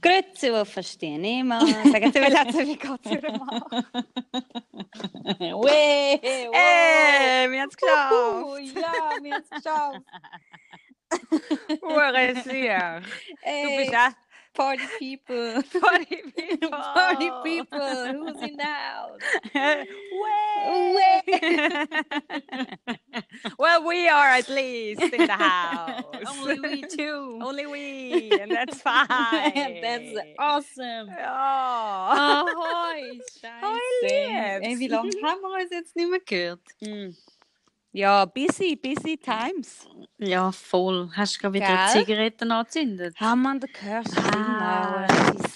Grüezi, wo verstehe mal. Sagen Sie, wie letzte wie geht's Ihnen mal? Weh, Ey, wir haben es geschafft. Uhu, ja, wir haben es geschafft. Hure sicher. Du bist auch Party people. Party People. Party people. Who's in the house? Way. well, we are at least in the house. Only we two. Only we, and that's fine. That's awesome. Ja. Ahoi, scheiße. Hoi, Liebs. Ey, wie lange haben wir uns jetzt nicht mehr gehört? Mm. Ja, busy, busy times. Ja, voll. Hast du gerade wieder Gell? Zigaretten angezündet? Haben wir den Kirsch? Ah.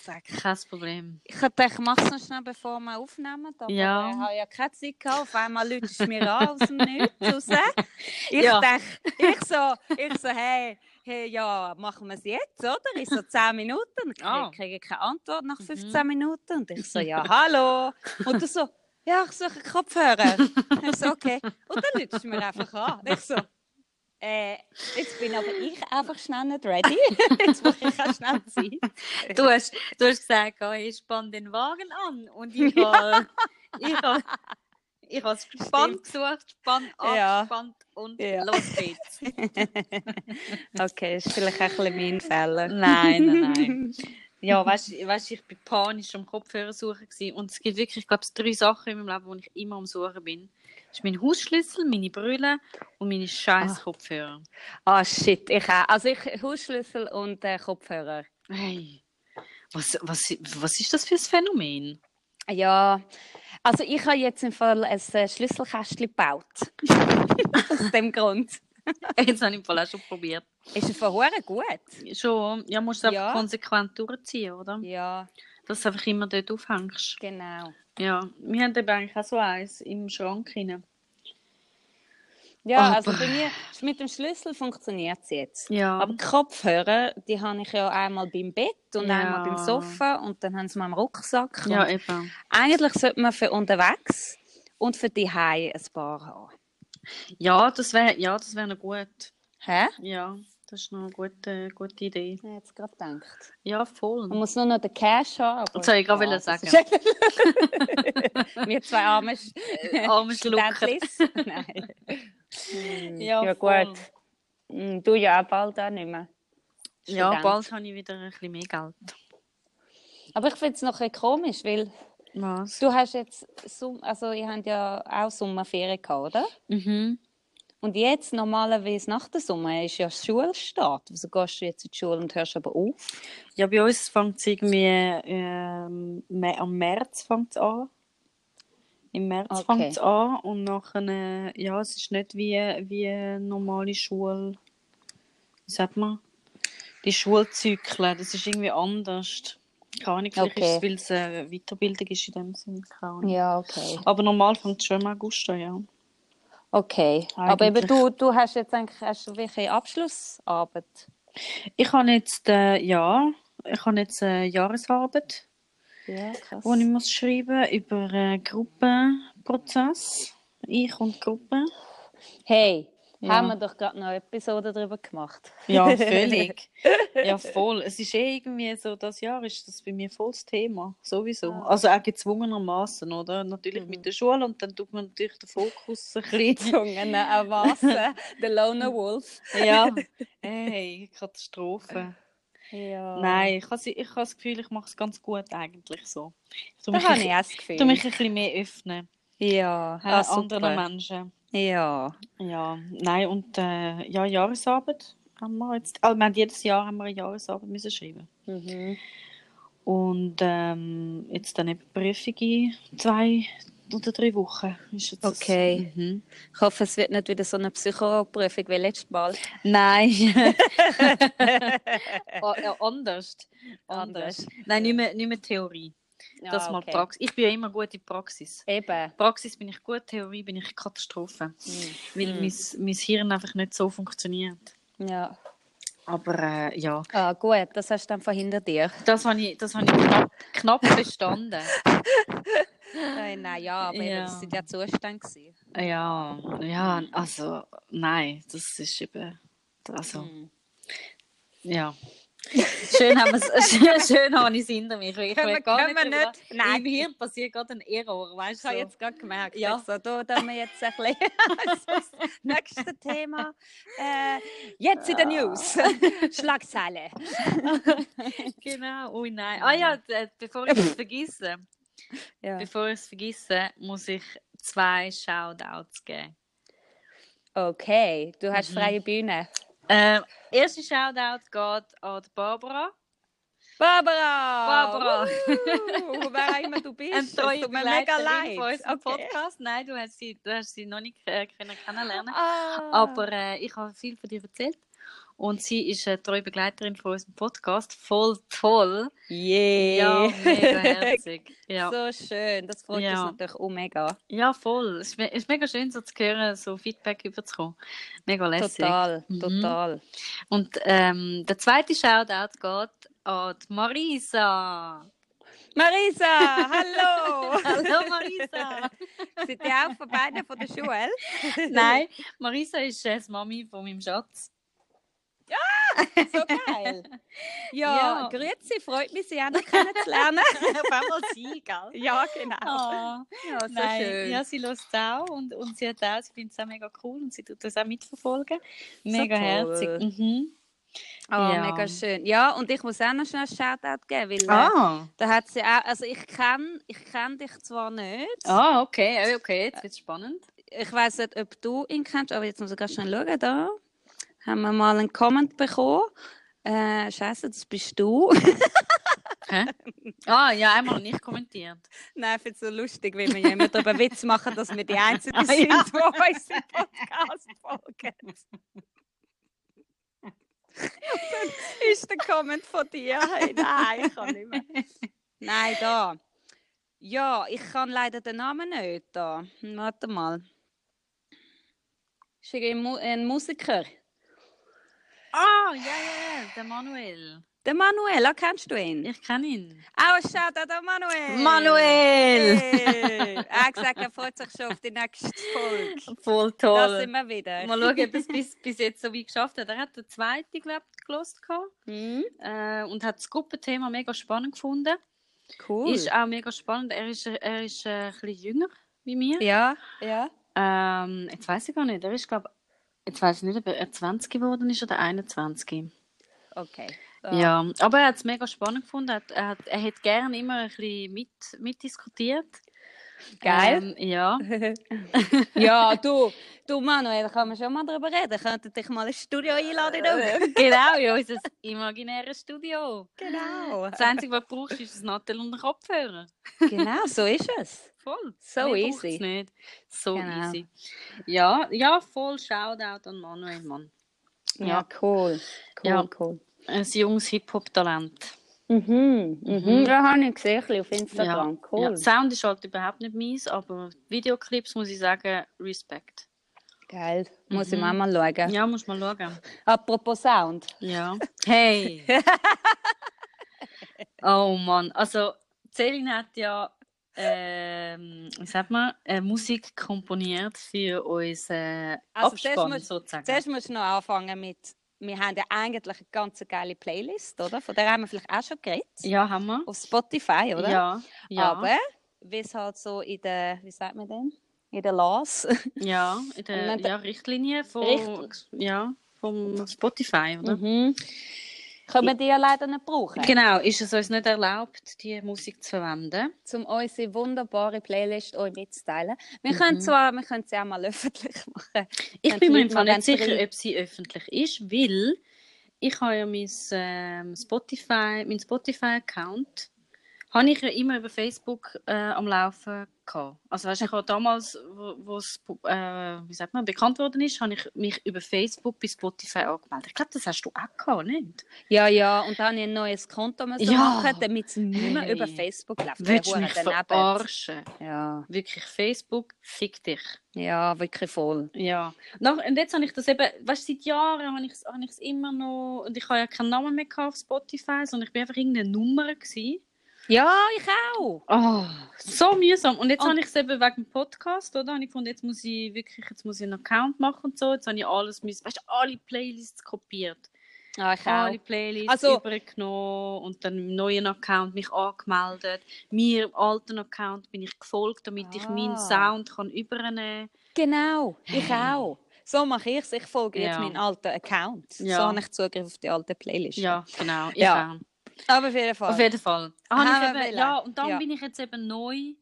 Sack. Kein Problem. Ich dachte, ich mache es noch schnell, bevor wir aufnehmen. Aber Ja. ich habe ja keine Zeit gehabt. Auf einmal läutest du mir an aus dem Nichts raus. Ich Ja. dachte, ich so, ich so, hey, hey, ja, machen wir es jetzt, oder? Ich so, 10 Minuten. Und ich Ah. kriege keine Antwort nach 15 Minuten. Und ich so, ja, hallo. Und du so, ja, ich suche Kopfhörer. Ich so, okay. Und dann läutest du mir einfach an. Ich so, äh, jetzt bin aber ich einfach schnell nicht ready. Jetzt brauche ich auch schnell Zeit. Du hast, du hast gesagt, oh, ich spann den Wagen an. Und ich habe ich habe ich habe es gespannt gesucht, spann Ja. abgespannt und Ja. los geht's. Okay, ist vielleicht auch ein bisschen mein Fehler. Nein, nein, nein. Ja, weißt du, weißt, ich war panisch am Kopfhörer suchen gewesen. und es gibt wirklich, ich glaube, drei Sachen in meinem Leben, wo ich immer am Suchen bin. Das ist mein Hausschlüssel, meine Brille und meine scheiß Ah. Kopfhörer. Ah, shit, ich auch. Also ich Hausschlüssel und äh, Kopfhörer. Hey, was, was, was ist das für ein Phänomen? Ja, also ich habe jetzt im Fall ein äh, Schlüsselkästchen gebaut. Aus dem Grund. Jetzt habe ich im Fall auch schon probiert. Ist es von Huren gut? Schon, ja, musst du einfach Ja. konsequent durchziehen, oder? Ja, Dass du einfach immer dort aufhängst. genau. Ja, wir haben eben eigentlich auch so eins im Schrank rein. Ja, Aber- also bei mir mit dem Schlüssel funktioniert es jetzt. Ja. Aber Kopfhörer, die habe ich ja einmal beim Bett und Ja. einmal beim Sofa und dann haben sie mal im Rucksack. ja, eben. eigentlich sollte man für unterwegs und für die ein paar haben. Ja, das wäre ja, das wär noch gut. Hä? Ja, das ist noch eine gute, gute Idee. Ich habe jetzt gerade gedacht. Ja, voll. Man muss nur noch den Cash haben. Das wollte ich gerade ja, sagen. Wir zwei arme, Sch- Arme Schlucker. Nein. Hm, Ja, ja gut. Hm, Du ja auch bald auch nicht mehr. Ja, bald habe ich wieder ein bisschen mehr Geld. Aber ich finde es noch ein bisschen komisch, weil Was? du hast jetzt, also ihr habt ja auch Sommerferien gehabt, oder? Mhm. Und jetzt, normalerweise nach der Sommer, ist ja Schulstart. Wieso gehst du jetzt in die Schule und hörst aber auf? Ja, bei uns fängt es irgendwie ähm, am März fängt's an. Im März Okay. fängt es an und nachher, ja, es ist nicht wie, wie eine normale Schule. Wie sagt man? Die Schulzyklen, das ist irgendwie anders. Keine Ahnung, vielleicht Okay. ist es, weil es eine Weiterbildung ist in dem Sinne. Ja, okay. Aber normal fängt es schon im August an, ja. Okay. Aber eben Eigentlich. du, du hast jetzt eigentlich hast du welche Abschlussarbeit? Ich habe jetzt, äh, ja, ich habe jetzt eine Jahresarbeit. Ja, krass. wo ich muss schreiben über einen Gruppenprozess. Ich und die Gruppe. Hey, Ja. haben wir doch gerade noch eine Episode darüber gemacht. Ja, völlig. ja, voll. Es ist eh irgendwie so, das Jahr ist das bei mir volles Thema. Sowieso. Ah. Also auch gezwungenermaßen, oder? Natürlich Mhm. mit der Schule und dann tut man natürlich den Fokus ein bisschen. Zungen erwasen, der Lone Wolf. ja. Hey, Katastrophe. Ja. Nein, ich habe ich habe das Gefühl, ich mache es ganz gut eigentlich so. Ich tue Da mich, ein, ich auch das Gefühl. tue mich ein bisschen mehr öffnen. ja, äh, ah, anderen super. Menschen. Ja. Ja, nein, und äh, ja, Jahresarbeit haben wir jetzt. Also, wir haben jedes Jahr haben wir eine Jahresarbeit müssen schreiben. Mhm. Und ähm, jetzt dann eben Prüfung in zwei oder drei Wochen. Ist jetzt Okay. Mhm. Ich hoffe, es wird nicht wieder so eine Psychoprüfung wie letztes Mal. Nein. oh, ja, anders. anders. Anders. Nein, nicht mehr, nicht mehr Theorie. Das Ja, mal okay. Praxis. Ich bin ja immer gut in Praxis. Eben. Praxis bin ich gut, Theorie bin ich Katastrophe. Weil Mhm. mein, mein Hirn einfach nicht so funktioniert. Ja. Aber äh, ja. Ah, gut, das hast du dann verhindert dir. Das habe ich, das habe ich knapp, knapp bestanden. Nein, nein, ja, aber Ja. das sind ja Zustände. Ja, ja, also nein, das ist eben, also Mhm. ja, Schön haben wir es, schön, habe ich es hinter mich. Ich Können wir- gar können wir drüber- nicht- Nein. Im Hirn passiert gerade ein Error, weißt Ich du? habe So. jetzt gerade gemerkt, Ja. ja. so, da haben wir jetzt ein bisschen also das nächste Thema. Äh, jetzt in den News. Schlagzeile. Genau, oh nein. Ah ja, d- bevor ich es vergesse, Ja. bevor ich es vergesse, muss ich zwei Shoutouts geben. Okay, du hast Mhm. freie Bühne. Ähm, erster Shoutout geht an Barbara. Barbara! Barbara. Uh, wer auch immer du bist. Ein treue mega leid. von unserem Okay. Podcast. Nein, du hast sie, du hast sie noch nicht äh, kennenlernen Ah. Aber äh, ich habe viel von dir erzählt. Und sie ist eine treue Begleiterin von unserem Podcast. Voll toll. Yeah. Ja, mega herzig. Ja, So schön, das freut Ja. uns natürlich auch mega. ja voll. Es ist, me- ist mega schön, so zu hören, so Feedback überzukommen. Mega lässig. Total, Mhm. total. Und ähm, der zweite Shoutout geht an Marisa. Marisa, hallo! Hallo Marisa! Sind die auch von beiden von der Schule? Nein, Marisa ist äh, die Mami von meinem Schatz. So geil. Ja, Ja. grüezi, freut mich, Sie auch noch kennenzulernen. Auf einmal sie, gell? ja, genau. Ah, Ja, so nein, schön. ja, sie es auch und, und sie hat auch, sie findet es auch mega cool und sie tut das auch mitverfolgen. Mega toll. herzig. Mhm. Ah, Ja. mega schön. Ja, und ich muss auch noch schnell einen Shoutout geben, weil äh, Ah. da hat sie auch, also ich kenne ich kenn dich zwar nicht, ah, okay, okay, jetzt wird es spannend. ich weiß nicht, ob du ihn kennst, aber jetzt muss ich ganz schnell schauen, da haben wir mal einen Comment bekommen. Äh, Scheiße, das bist du. Hä? Ah, ja, einmal nicht kommentiert. Nein, ich finde es so lustig, wenn wir immer darüber Witz machen, dass wir die Einzigen Ah, sind, ja. die unseren Podcast folgen. Dann ist der Comment von dir. Hey, nein, ich kann nicht mehr. Nein, da. Ja, ich kann leider den Namen nicht da. Warte mal. Ist ein Mu- ein Musiker. Ah, ja, ja, ja, der Manuel. Der Manuel, ah, kennst du ihn? Ich kenne ihn. Auch ein Shoutout an Manuel. Manuel! Hey. Er hat gesagt, er freut sich schon auf die nächste Folge. Voll Da toll. sind wir wieder. Mal schauen, ob er es bis, bis jetzt so weit geschafft hat. Er hat den zweiten, glaube ich, gelost Mhm. äh, und hat das Gruppenthema mega spannend gefunden. Cool. Ist auch mega spannend. Er ist, er ist äh, ein bisschen jünger wie mir. ja, ja. Ähm, jetzt weiß ich gar nicht. Er ist, glaube jetzt weiß ich nicht, ob er 20 geworden ist oder 21. Okay. Ja, aber er hat es mega spannend gefunden. Er, hat, er, hat, er hat gerne immer ein bisschen mit, mitdiskutiert. Geil. Ähm, ja. ja, du, du Manuel, da kann man schon mal drüber reden. Könnte dich mal ins Studio einladen. genau, ja, unser imaginäres Studio. genau. Das Einzige, was du brauchst, ist ein Nattel und ein Kopfhörer. Genau, so ist es. Voll. So braucht's easy. nicht. So Genau. easy. Ja, ja, voll Shoutout an Manuel, Mann. Ja, Ja. cool. Cool, Ja. cool. Ein junges Hip-Hop-Talent. Mhm, mhm. Mhm. Ja, habe ich gesehen, auf Ja. Instagram. Cool. Ja. Sound ist halt überhaupt nicht meins, aber Videoclips muss ich sagen, Respekt. Geil. Muss ich Mhm. mal mal schauen. Ja, muss mal schauen. Apropos Sound. Ja. Hey! oh Mann, also Celine hat ja, ähm, wie sagt man, äh, Musik komponiert für unseren Also Abspann sozusagen. Zuerst musst du noch anfangen mit, wir haben ja eigentlich eine ganz geile Playlist, oder? Von der haben wir vielleicht auch schon geredet. Ja, haben wir. Auf Spotify, oder? Ja, ja. Aber, wie es halt so in der, wie sagt man denn? In der LAS. Ja, in der ja, Richtlinie von, Richt- ja, vom Spotify, oder? mhm. Können wir die leider nicht brauchen. Genau, ist es uns nicht erlaubt, die Musik zu verwenden. um unsere wunderbare Playlist euch mitzuteilen. Wir Mhm. können zwar, wir können sie auch mal öffentlich machen. Ich Wenn bin mir mal nicht sicher, ob sie öffentlich ist, weil ich habe ja mein ähm, Spotify, mein Spotify-Account habe ich ja immer über Facebook äh, am Laufen gehabt. Also weißt, ich habe damals, wo es äh, wie sagt man, bekannt worden ist, habe ich mich über Facebook bei Spotify angemeldet. Ich glaube, das hast du auch gehabt, nicht? Ja, ja, und dann habe ich ein neues Konto müssen Ja. machen, damit es nicht mehr Hey. über Facebook läuft. Willst du mich verarschen? Ja, Wirklich, Facebook, fick dich. ja, wirklich voll. Ja. Nach, und jetzt habe ich das eben, weißt du, seit Jahren habe ich es habe ich's immer noch, und ich habe ja keinen Namen mehr auf Spotify, sondern ich bin einfach irgendeine Nummer gewesen. Ja, ich auch. Oh, so mühsam. Und jetzt Und- habe ich es eben wegen dem Podcast, oder? Habe ich gefunden, jetzt muss ich wirklich, jetzt muss ich einen Account machen und so. Jetzt habe ich alles, müssen, weißt du, alle Playlists kopiert. Ah, ich alle auch. Playlists Also- übergenommen und dann im neuen Account mich angemeldet. Mir im alten Account bin ich gefolgt, damit ich meinen Ah. Sound kann übernehmen Genau, ich auch. So mache ich es. Ich folge jetzt Ja. meinen alten Account. Ja. So habe ich Zugriff auf die alte Playlist. Ja, genau. Ich Ja. auch. Aber auf jeden Fall. Auf jeden Fall. Ah, Haben eben, ja, und dann Ja. bin ich jetzt eben neu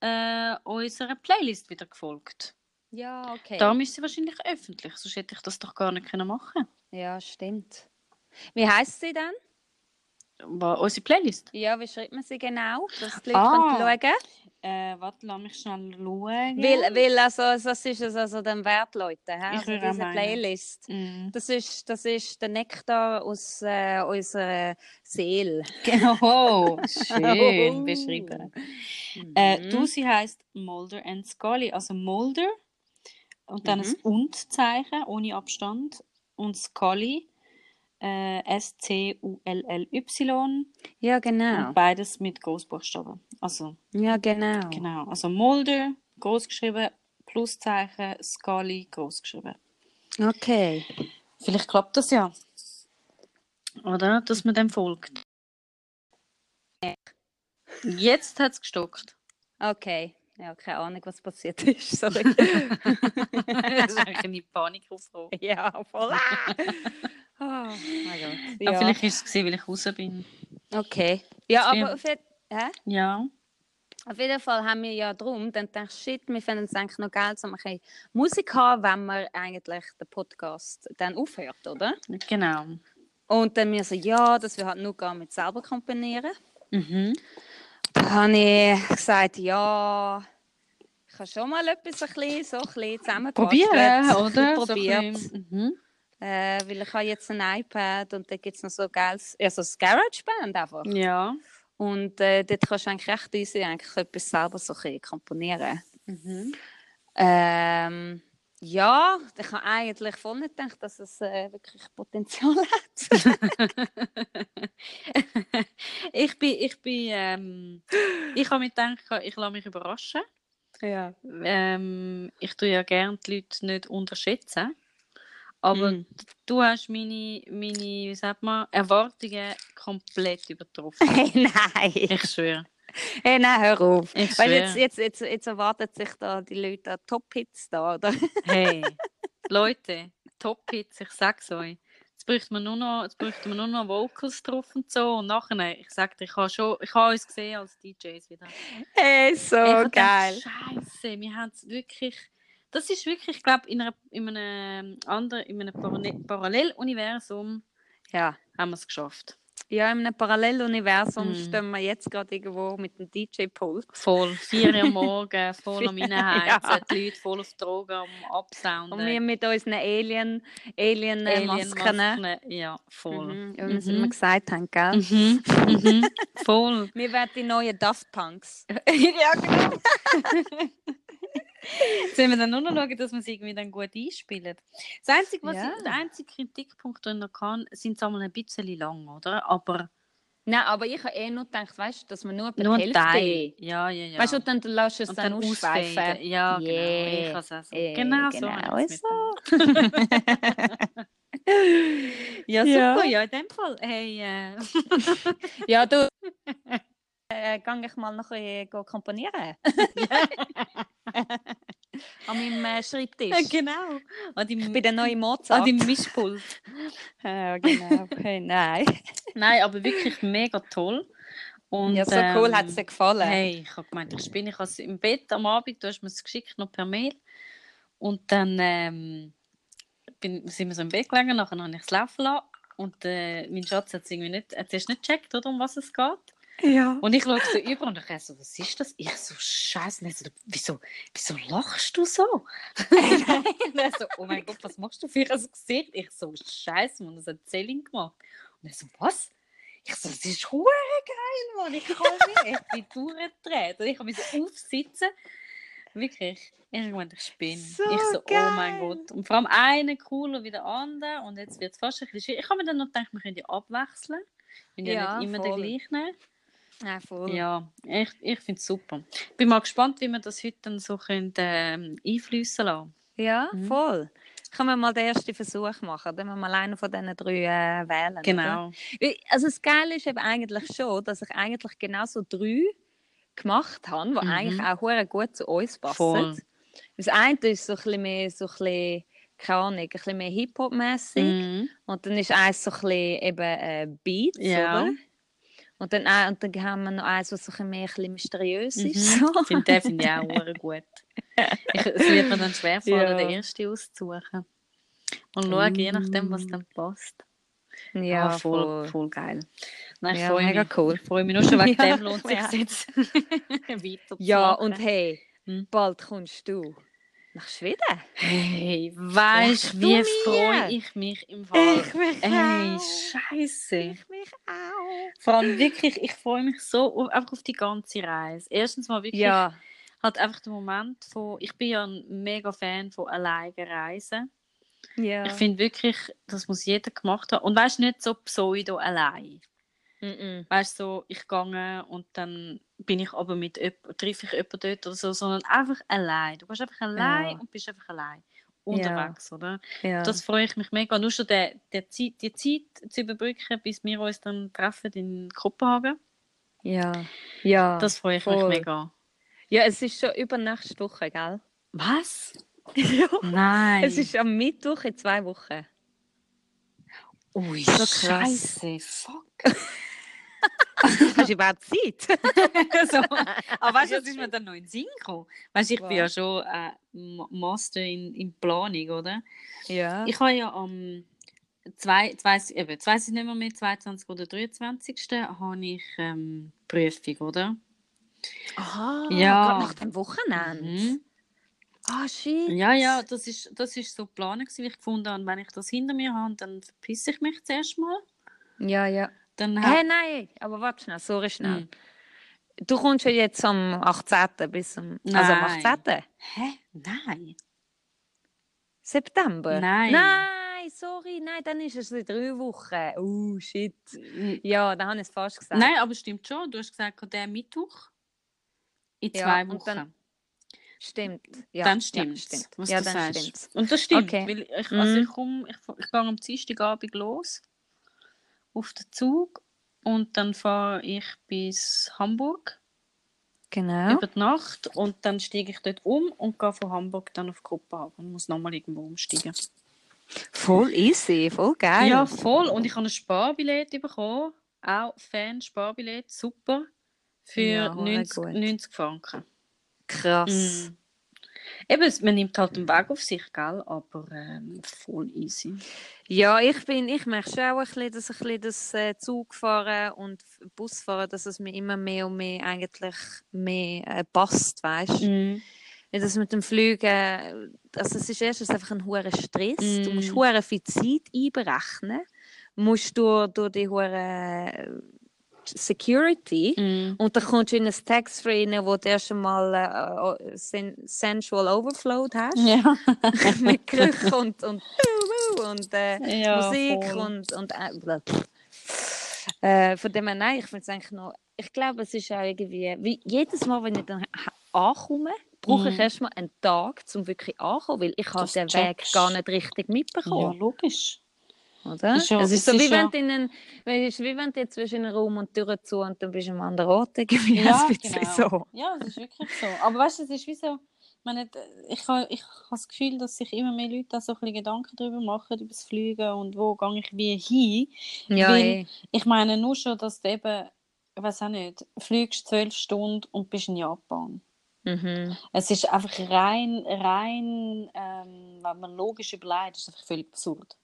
äh, unserer Playlist wieder gefolgt. Ja, okay. Darum ist sie wahrscheinlich öffentlich, sonst hätte ich das doch gar nicht können machen Ja, stimmt. Wie heißt sie dann? Aber unsere Playlist? Ja, wie schreibt man sie genau? Dass die Leute Ah. schauen? Äh, warte, lass mich schnell schauen. Weil, weil also, das ist es also den Wert, Leute. He? Ich Also diese meinen. Playlist. Mm. Das ist, das ist der Nektar aus äh, unserer Seele. Genau, schön Oh. beschrieben. Äh, Mhm. du, sie heißt Mulder and Scully, also Mulder und dann Mhm. ein Und-Zeichen ohne Abstand und Scully äh, S-C-U-L-L-Y Ja, und genau. beides mit Großbuchstaben. Also Ja, genau. genau, also Mulder groß geschrieben, Pluszeichen, Scully groß geschrieben. Okay. Vielleicht klappt das ja. Oder? Dass man dem folgt. Jetzt hat es gestockt. Okay. Ja, keine Ahnung, was passiert ist. Sorry. das ist eigentlich eine Panikaufrufe. ja, voll. Oh mein Gott. Ja. Vielleicht ist es, gewesen, weil ich raus bin. Okay. Ja, aber auf jeden, hä? Ja. auf jeden Fall haben wir ja drum, dann dachte ich, shit, wir finden es eigentlich noch geil, so ein bisschen Musik haben, wenn man eigentlich den Podcast dann aufhört, oder? Genau. Und dann mir so, ja, dass wir halt nur gar mit selber komponieren. Mhm. Da habe ich gesagt, ja, ich habe schon mal etwas ein bisschen, so ein bisschen zusammengefasst. Probieren, oder? So Probiert. mhm. Äh, weil ich habe jetzt ein iPad und da gibt es noch so geiles, also das GarageBand einfach. Ja. Und äh, dort kannst du eigentlich recht easy eigentlich etwas selber so ein komponieren. Mhm. Ähm, ja, ich habe eigentlich voll nicht gedacht, dass es äh, wirklich Potenzial hat. ich bin, ich bin, ähm, ich habe mir gedacht, ich lasse mich überraschen. Ja. Ähm, ich tue ja gerne die Leute nicht unterschätzen. Aber Mm. du hast meine, meine, wie sagt man, Erwartungen komplett übertroffen. Hey, nein. Ich schwöre. Hey, nein, hör auf. Ich Weil jetzt, jetzt, jetzt, jetzt erwartet sich da die Leute Top-Hits da, oder? Hey, Leute, Top-Hits, ich sag's euch. Jetzt bräuchte man nur noch, jetzt bräuchte man nur noch Vocals drauf und so. Und nachher, ich sag dir, ich habe schon, ich habe uns gesehen als DJs wieder. Hey, so geil. Scheiße, wir haben es wirklich. Das ist wirklich, ich glaube, in, einer- in einem anderen, in einem Paralleluniversum Ja. haben wir es geschafft. ja, in einem Paralleluniversum Mm. stehen wir jetzt gerade irgendwo mit dem DJ-Pult. Voll, 4 Uhr am Morgen, voll am Reinheizen, Ja. die Leute voll auf Drogen am Absounden. Und wir mit unseren Alien, Alien, äh. Ja, voll. Mhm, wie wir es Mhm. immer gesagt haben, gell? Mhm. Mhm. Voll. Wir werden die neuen Daft Punks. ja, genau. Sollen wir dann nur noch schauen, dass wir es irgendwie dann gut einspielen? Das einzige, was Ja. ich, der einzige Kritikpunkt, den ich noch kann, sind es einmal ein bisschen lang, oder? Aber Nein, aber ich habe eh nur gedacht, weißt dass wir nur etwa nur die ein Hälfte... Ja, ja, ja. Weißt du, dann lässt du es und dann, dann ausschweifen. Ja, genau. Yeah. Ich auch so. Eh, genau, so. genau so. mitgenommen. ja, Ja. super. Ja. in dem Fall. Hey, äh, Ja, du... äh, gang ich mal noch ein bisschen komponieren. An meinem äh, Schreibtisch. genau. An Ich deinem, bin der neue an Mozart. deinem Mischpult. Ja, genau. Hey, nein. Nein, aber wirklich mega toll. Und, ja, so cool ähm, hat es dir gefallen. Hey, ich habe gemeint, ich spinne. Ich es im Bett am Abend, du hast mir es geschickt, noch per Mail. Und dann ähm, bin, sind wir so im Bett gelegen, nachher habe ich es laufen lassen. Und äh, mein Schatz hat es irgendwie nicht, hat nicht gecheckt, oder, um was es geht. Ja. Und ich schaue so über und ich so, was ist das? Ich so, Scheiße. Und so, wieso, wieso lachst du so? und er so, oh mein Gott, was machst du für ein Gesicht? Ich so, Scheiße, man, das hat Zelling gemacht. Und er so, was? Ich so, das ist hure geil, Mann. Ich kann nicht. Ich bin durchgedreht. Und ich habe mich so aufsitzen. Wirklich. Ich meine, ich spinne. So ich so, oh mein geil. Gott. Und vor allem einer cooler wie der andere. Und jetzt wird es fast ein bisschen schwierig. Ich habe mir dann noch gedacht, wir können die abwechseln. Ich bin ja, Ja, nicht immer voll. der gleiche. Ja, voll. Ja, ich, ich finde es super. Bin mal gespannt, wie wir das heute dann so können, ähm, einfließen lassen. Ja, Mhm. voll. können wir mal den ersten Versuch machen. Dann wir mal einen von diesen drei äh, wählen. oder? Genau. Weil- Also das Geile ist eben eigentlich schon, dass ich eigentlich genau so drei gemacht habe, die Mhm. eigentlich auch gut zu uns passen. Voll. Das eine ist so ein bisschen mehr, so ein bisschen, keine Ahnung, ein bisschen mehr Hip-Hop-mässig. Mhm. Und dann ist eins so ein bisschen eben äh, Beats, Ja. oder? Und dann, auch- und dann haben wir noch eins, was so ein bisschen mehr ein bisschen mysteriös ist. Mhm. So. Find, den finde ich auch gut. Ich, es wird mir dann schwer fallen, Ja. den ersten auszusuchen. Und schauen, je nachdem, was Mm. dann passt. Ja, Ah, voll, voll. voll geil. Nein, ich Ja, freue mega mich. cool. Ich freue mich nur schon wegen Ja, dem lohnt sich ja. jetzt weiter Ja, und hey, Hm. bald kommst du nach Schweden. Hey, weißt du, wie freue ich mich im Fall? mich Ey, scheiße. Ich mich auch. Vor allem wirklich, ich freue mich so auf, einfach auf die ganze Reise. Erstens mal wirklich Ja, halt einfach der Moment von, ich bin ja ein mega Fan von alleine reisen. ja. Ich finde wirklich, das muss jeder gemacht haben. Und weißt du, nicht so pseudo allein. Mm-mm. Weißt du, so, ich gehe und dann bin ich aber mit treffe ich jemanden dort oder so, sondern einfach allein. Du bist einfach allein Ja. und bist einfach allein unterwegs, oder? ja. Das freue ich mich mega. Nur schon der, der Zeit, die Zeit zu überbrücken, bis wir uns dann treffen in Kopenhagen. ja. ja. Das freue ich mich voll. mega. ja, es ist schon übernächste Woche, gell? Was? ja. Nein. Es ist am Mittwoch in zwei Wochen. Ui, so krass. Scheiße, fuck. Hast du überhaupt Zeit? so. Aber weißt du, was ist mir dann noch in den Sinn gekommen? Weißt du, ich bin ja schon äh, Ma- Master in, in Planung, oder? ja. Ich habe ja am zwei, jetzt weiss, eben, jetzt weiss ich nicht mehr, mehr 22. oder 23. habe ich ähm, Prüfung, oder? Aha, Ja. nach dem Wochenende. Mhm. Ah, shit. Ja, ja, das ist, das ist so geplant, wie ich gefunden habe. Wenn ich das hinter mir habe, dann verpisse ich mich zuerst mal. Ja, ja. Dann hab- nein, aber warte schnell, sorry schnell. Hm. Du kommst ja jetzt am 18. bis zum, also am Nein. 18. Hä? Nein. September? Nein. Nein, sorry, nein, dann ist es in drei Wochen. Oh, shit. Ja, da habe ich es fast gesagt. Nein, aber stimmt schon. Du hast gesagt, der Mittwoch in Ja, zwei und Wochen. dann- Stimmt. Ja, dann ja, stimmt stimmt. was ja, du dann sagst. stimmt's. Und das stimmt, Okay. weil ich, also Mhm. ich, komm, ich, ich gehe am Dienstagabend los auf den Zug und dann fahre ich bis Hamburg Genau. über die Nacht und dann steige ich dort um und gehe von Hamburg dann auf Kopenhagen und muss nochmal irgendwo umsteigen. Voll easy, voll geil. Ja, voll. Und ich habe ein Sparbillett bekommen. Auch Fan-Sparbillett, super. Für Ja, hure 90, gut. 90 Franken. krass. Mm. Eben, man nimmt halt den Weg auf sich, gell? aber ähm, voll easy. Ja, ich bin, ich merke schon auch ein bisschen, dass ich ein bisschen das äh, Zugfahren und Busfahren, dass es mir immer mehr und mehr eigentlich mehr äh, passt, weißt du? Mm. Das mit dem Fliegen, also es ist erstens einfach ein hoher Stress. Du musst Mm. hure viel Zeit einberechnen. Musst durch, durch die hure Security. Mm. Und dann kommst du in ein Tax-Free rein, wo du erst einmal äh, sen sensual overflowed hast. Ja. mit Gerüchen und, und, und äh, Ja, Musik voll. und, und äh, äh, von dem her, nein, ich finde es eigentlich noch, ich glaube, es ist auch irgendwie, wie jedes Mal, wenn ich dann ankomme, brauche ich Mhm. erstmal einen Tag, um wirklich anzukommen, weil ich habe den Weg gar nicht richtig ja, mitbekommen. logisch. Oder? Ist ja- es ist so, wie ist wenn du in einen, es ist wie wenn du jetzt zwischen einem Raum und Tür zu und dann bist du am anderen Ort. Irgendwie Ja, ein bisschen genau. so. Ja, das ist wirklich so. Aber weißt du, es ist wie so, ich meine, ich habe ich habe das Gefühl, dass sich immer mehr Leute da so ein bisschen Gedanken darüber machen, über das Fliegen und wo gehe ich wie hin. Ja, Weil- eh. Ich meine nur schon, dass du eben, ich weiß auch nicht, fliegst zwölf Stunden und bist in Japan. Mhm. Es ist einfach rein, rein, ähm, wenn man logisch überlegt, ist es einfach völlig absurd.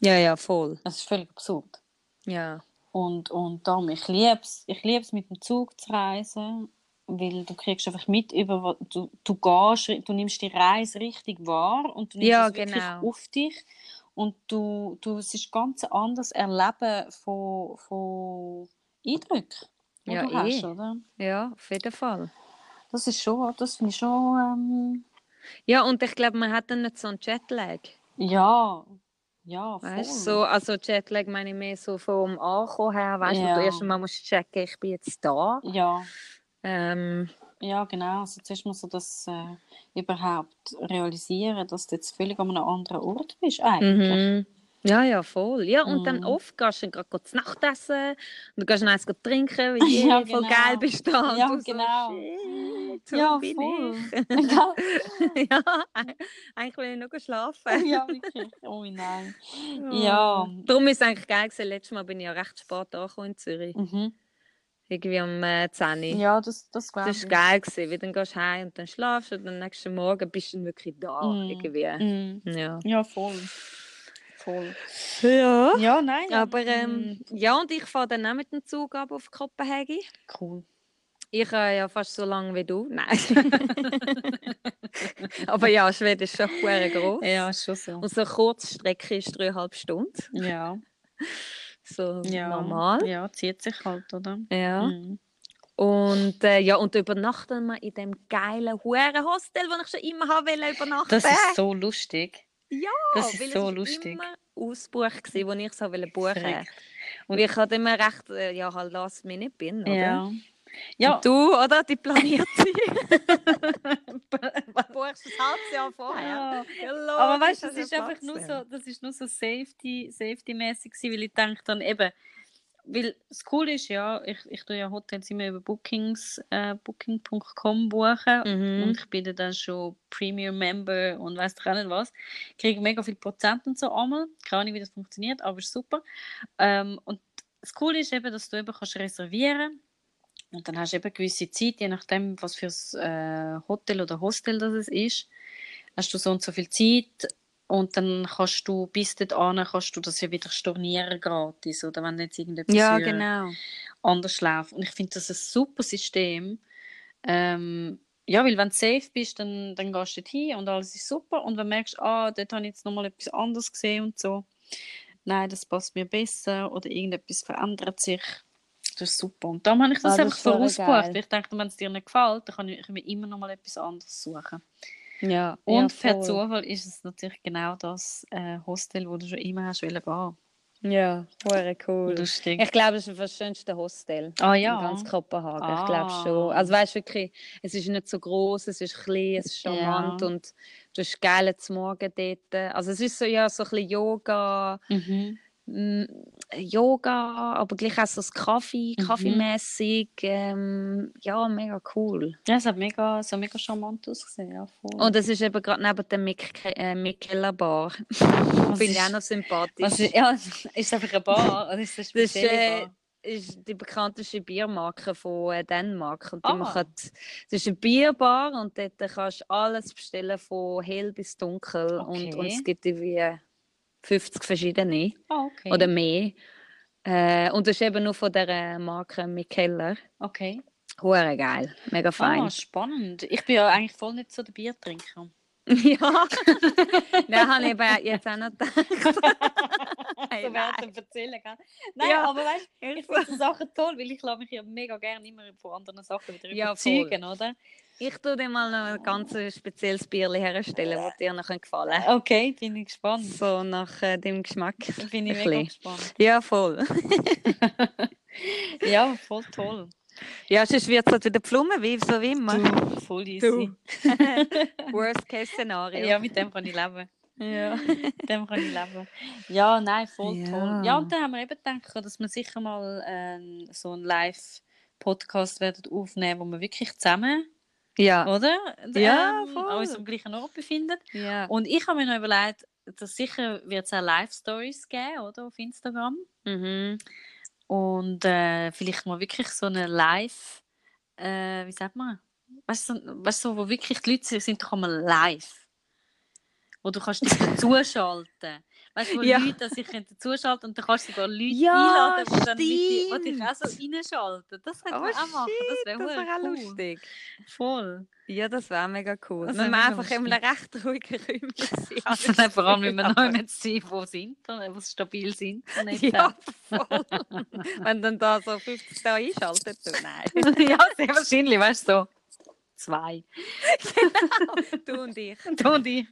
Ja, ja, voll. Es ist völlig absurd. Ja. Und, und darum, ich liebe es, ich lieb's, mit dem Zug zu reisen, weil du kriegst einfach mit, über, du, du gehst, du nimmst die Reise richtig wahr und du nimmst Ja, es wirklich genau. auf dich und du, du, es ist ganz anderes Erleben von, von Eindrücken, die Ja, du hast, eh. oder? ja, auf jeden Fall. Das ist schon, das finde ich schon, ähm, Ja, und ich glaube, man hat dann nicht so einen Jetlag. ja, ja, voll. Weißt, so, also Jetlag meine ich mehr so vom Ankommen her, weißt Ja. du erst einmal musst checken, ich bin jetzt da. Ja, Ähm, ja, genau. Also zuerst muss du das äh, überhaupt realisieren, dass du jetzt völlig an einem anderen Ort bist eigentlich. Mhm. Ja, ja, voll. Ja, und dann Mhm. oft gehst du gerade zu Nacht essen und du gehst noch eins trinken, weil je Ja, voll genau. geil bist du da. Und Ja, du genau. So, Ja, bin voll. ich? ja, eigentlich will ich nur schlafen. ja, wirklich. Oh nein. Ja. Darum ist es eigentlich geil gewesen. Letztes Mal bin ich ja recht spät angekommen in Zürich. Mhm. Irgendwie um äh, 10 Uhr. Ja, das, das glaube Das war geil, gewesen, weil dann gehst du heim und dann schlafst du und am nächsten Morgen bist du dann wirklich da. Mm. Irgendwie. Mhm. Ja. Ja, voll. Voll. ja. Ja, nein. Aber ähm, ja, und ich fahre dann auch mit dem Zug ab auf Kopenhagen. Cool. Ich habe ja fast so lange wie du. Nein. Aber ja, Schweden ist schon sehr groß. Ja, schon so. Und so eine Kurzstrecke ist dreieinhalb Stunden. Ja. So ja. normal. Ja, zieht sich halt, oder? Ja. Mhm. Und äh, ja, und übernachten wir in dem geilen Hostel, wo ich schon immer haben wollte übernachten. Das ist so lustig. Ja, das ist so es lustig. immer ausgebucht gewesen, wo ich so wollte buchen. Verrückt. Und ich hatte immer recht, äh, ja, halt last minute bin, oder? Ja. Ja, Und du, oder? Die planiert sie. buchst das halbes Jahr vorher. Ja. Aber weißt du, das dass ist einfach nur so, das ist nur so Safety, Safety-mäßig weil ich denke dann eben, weil das Cool ist ja, ich, ich tue ja Hotels immer über Bookings, äh, Booking.com buchen Mhm. und ich bin dann schon Premium-Member und weiß doch auch nicht was. Kriege mega viel Prozent und so einmal. Keine Ahnung, wie das funktioniert, aber ist super. Ähm, und das Coole ist eben, dass du eben kannst reservieren und dann hast du eben gewisse Zeit, je nachdem, was für ein äh, Hotel oder Hostel das ist, hast du so und so viel Zeit und dann kannst du bis dorthin kannst du das ja wieder stornieren gratis oder wenn jetzt irgendetwas Ja, genau. anders läuft. Und ich finde das ein super System. Ähm, ja, weil wenn du safe bist, dann, dann gehst du hin und alles ist super. Und wenn du merkst, ah, dort habe ich jetzt nochmal etwas anderes gesehen und so, nein, das passt mir besser oder irgendetwas verändert sich, das ist super. Und darum habe ich das Ah, das einfach weil Ich dachte, wenn es dir nicht gefällt, dann kann ich mir immer nochmal etwas anderes suchen. Ja, Und ja, per. Zufall ist es natürlich genau das äh, Hostel, wo du schon immer hast wollen gehen. Ja, hure cool. Lustig. Ich glaube, das ist das schönste Hostel ah in ja. ganz Kopenhagen. Ich glaube Ah. schon. Also weißt du wirklich, es ist nicht so groß, es ist klein, es ist charmant Ja. und du hast geile zum Morgen dort. Also es ist so ja so ein bisschen Yoga, Mhm. Mm, Yoga, aber gleich auch so das Kaffee, Mhm. kaffeemäßig. Ähm, ja, mega cool. Ja, es hat mega, so mega charmant ausgesehen. Ja, voll. Und es ist eben gerade neben der Mick, äh, Bar. Finde ich auch noch sympathisch. Ist, ja, ist es einfach eine Bar oder ist es eine Das ist, spezielle äh, Bar? ist die bekannteste Biermarke von äh, Dänemark. Und die Ah. machen, es ist eine Bierbar und dort kannst du alles bestellen, von hell bis dunkel. Und, und Okay. es gibt irgendwie 50 verschiedene Ah, okay. oder mehr. Äh, und das ist eben nur von dieser Marke Mikkeller. okay. Hure geil, mega fein. Ah, spannend. Ich bin ja eigentlich voll nicht so der Biertrinker. ja, da habe ich eben jetzt auch noch gedacht. Hey, so dem Erzählen, gell? Nein, Ja. aber weißt du, ich finde so Sachen toll, weil ich lasse mich ja mega gerne immer von anderen Sachen wieder Ja, überzeugen, oder? Ich tue dir mal noch ein ganz spezielles Bierli herstellen, das dir noch gefallen könnte. Okay, bin ich gespannt. So nach äh, dem Geschmack. Bin ich mega gespannt. Ja, voll. Ja, voll toll. Ja, sonst wird es halt wieder Pflumen, wie so wie immer. Du, voll easy. Worst Case Szenario. Ja, mit dem kann ich leben. ja. Mit dem kann ich leben. Ja, nein, voll Ja. toll. Ja, und dann haben wir eben gedacht, dass wir sicher mal ähm, so einen Live-Podcast werden aufnehmen, wo wir wirklich zusammen, Ja. oder? Ja, ähm, voll. Uns am gleichen Ort befinden. ja. Und ich habe mir noch überlegt, dass sicher wird es auch Live-Stories geben, oder? Auf Instagram. Mhm. Und äh, vielleicht mal wirklich so eine Live, äh, wie sagt man? Weißt du, so, weißt du, wo wirklich die Leute sind doch einmal live. Wo du kannst dich dazuschalten. Weißt du, wo Ja. Leute sich können dazuschalten und dann kannst du sogar Leute Ja, einladen, die dann mit dir, die dich auch so reinschalten. Das könnte Oh, man auch machen. Das wäre das auch cool. lustig. Voll. Ja, das wäre mega cool. Das Wenn wär wir einfach in einem recht ruhigen Räumchen sind. Also dann vor allem, wenn wir noch mit sind, wo sind, wo stabil sind. Ja, voll. Wenn dann da so 50 da einschaltet, du, nein. ja, sehr wahrscheinlich, weißt du, so. Zwei. Du und ich. Du und ich.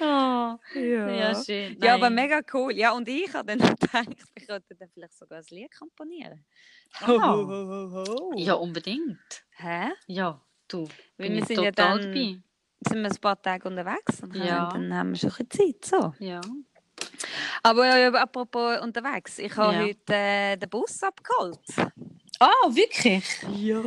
Oh, Ja. ja, schön. Ja, aber Nein. mega cool. Ja, und ich habe dann gedacht, ich könnte dann vielleicht sogar ein Lied komponieren. Ah. Ho, ho. Ja, unbedingt. Hä? Ja, du. Weil wir sind ja dann- dabei. Sind wir ein paar Tage unterwegs und Ja. dann haben wir schon ein Zeit. So. Ja. Aber äh, apropos unterwegs, ich habe Ja. heute äh, den Bus abgeholt. Ah, wirklich? Ja.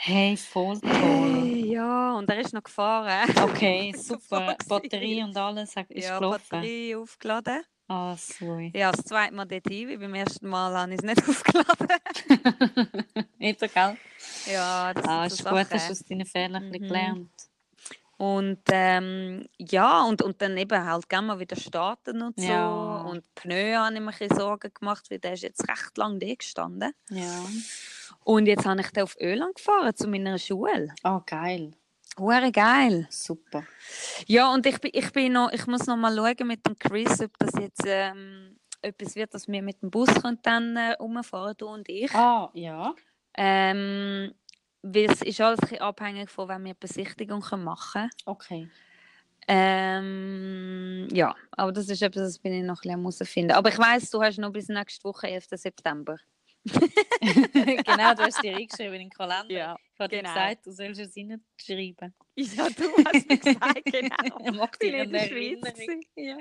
Hey, voll toll. Hey, ja, und er ist noch gefahren. Okay, super. Batterie und alles ist ja, gelaufen. Batterie aufgeladen. Ah, sorry. Ja, das zweite Mal dort hin, beim ersten Mal habe ich es nicht aufgeladen. Nicht so, gell? Ja, das Ah, ist so gut, hast du aus deinen Fehlern Mhm. gelernt. Und ähm, ja, und, und dann eben halt gerne mal wieder starten und so. Ja. Und Pneu habe ich mir ein bisschen Sorgen gemacht, weil der ist jetzt recht lang da gestanden. Ja. Und jetzt habe ich den auf Öland gefahren, zu meiner Schule. Ah, geil. Hure geil. Super. Ja, und ich bin, ich bin noch, ich muss noch mal schauen mit dem Chris, ob das jetzt ähm, etwas wird, dass wir mit dem Bus können dann äh, rumfahren, du und ich. Ah, ja. Ähm, weil es ist alles abhängig von, wenn wir Besichtigung können machen Okay. Ähm, ja, aber das ist etwas, das bin ich noch ein bisschen herausfinden. Aber ich weiss, du hast noch bis nächste Woche, 11. September. genau, du hast dir reingeschrieben in den Kalender. Ja, Ich habe dir genau. gesagt, du sollst es reinschreiben. Ja, du hast mir gesagt, genau. Macht Bin dir in der Schweiz. Ja.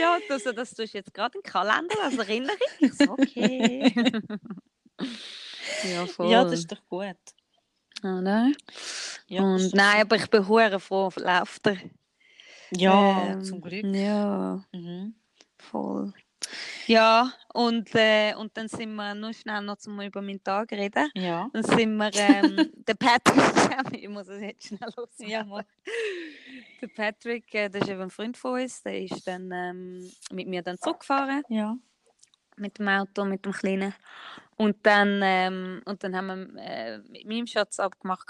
Ja, also, das tust du jetzt gerade im Kalender als Erinnerung. Ich so, okay. ja, voll. ja, das ist doch gut. Oder? Ja, Und nein, aber ich bin hure froh, läuft er. Ja, Ähm, zum Glück. Ja, Mhm. voll. Ja, und, äh, und dann sind wir nur schnell noch zum über meinen Tag reden. Ja. Dann sind wir, ähm, der Patrick, ich muss es jetzt schnell los. Ja. Der Patrick, äh, das ist eben ein Freund von uns, der ist dann ähm, mit mir dann zurückgefahren. Ja. mit dem Auto, mit dem Kleinen. Und dann, ähm, und dann haben wir äh, mit meinem Schatz abgemacht,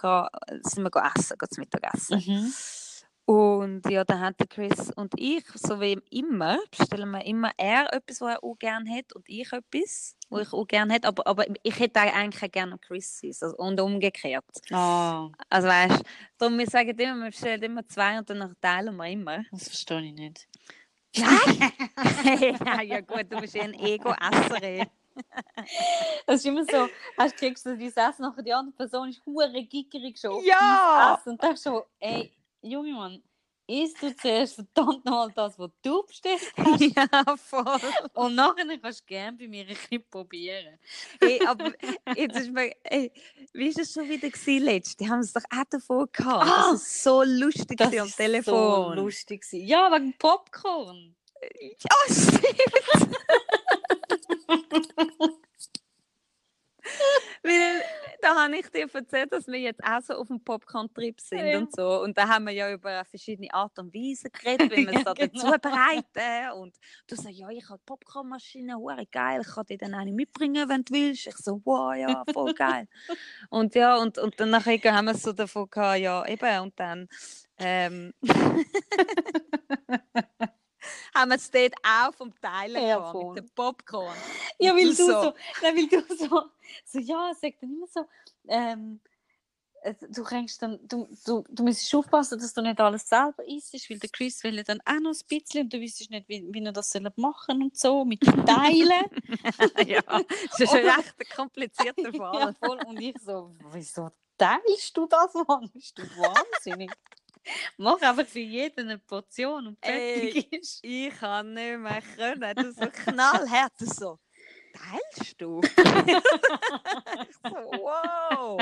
sind wir essen, zum Mittagessen. Mhm. Und ja, dann hat der Chris und ich, so wie immer, bestellen wir immer er etwas, was er auch gerne hat und ich etwas, was ich auch gerne hätte. Aber, aber ich hätte eigentlich gerne Chris also, und umgekehrt. Ah, Also weißt du, darum wir sagen immer, wir bestellen immer zwei und dann teilen wir immer. das verstehe ich nicht. Nein! ja, ja gut, du bist ja ein Ego-Esserin. Das ist immer so, hast, kriegst du dein Essen, nachher die andere Person ist hure gickerig schon Ja! Essen und denkst so, ey, Junge Mann, isst du zuerst verdammt nochmal das, was du bestellt hast Ja, voll. und nachher kannst du gerne bei mir ein bisschen probieren. Hey, aber jetzt ist mir, ey, wie war es schon wieder gewesen, letzt? Die haben es doch auch davon gehabt. Ah! das ist so lustig Das am ist Telefon. so lustig. gewesen. Ja, wegen Popcorn. Ja, stimmt. Weil da habe ich dir erzählt, dass wir jetzt auch so auf dem Popcorn-Trip sind Ja. und so. Und da haben wir ja über verschiedene Art und Weise geredet, wie wir es Ja, da genau. dazu bereiten. Und du sagst, ja, ich habe Popcornmaschine, hure geil, ich kann dir dann eine mitbringen, wenn du willst. Ich so, wow, ja, voll geil. und ja, und, und dann nachher haben wir so davon gehabt, ja, eben, und dann ähm, haben wir es dort auch vom Teilen Ja, gehabt, voll. mit dem Popcorn. Ja, weil du so. so, nein, weil du so, so ja, sag dann immer so, ähm, äh, du kannst dann, du, du, du musst aufpassen, dass du nicht alles selber isst, weil der Chris will dann auch noch ein bisschen und du wüsstest nicht, wie, wie er das machen und so, mit Teilen. ja, das ist ein recht komplizierter ja, Fall. voll. Und ich so, wieso teilst du das, Mann? Bist du wahnsinnig? Mach einfach für jeden eine Portion und fertig ist. Ich kann nicht mehr können. Du so knallhart so. Teilst du? so, wow.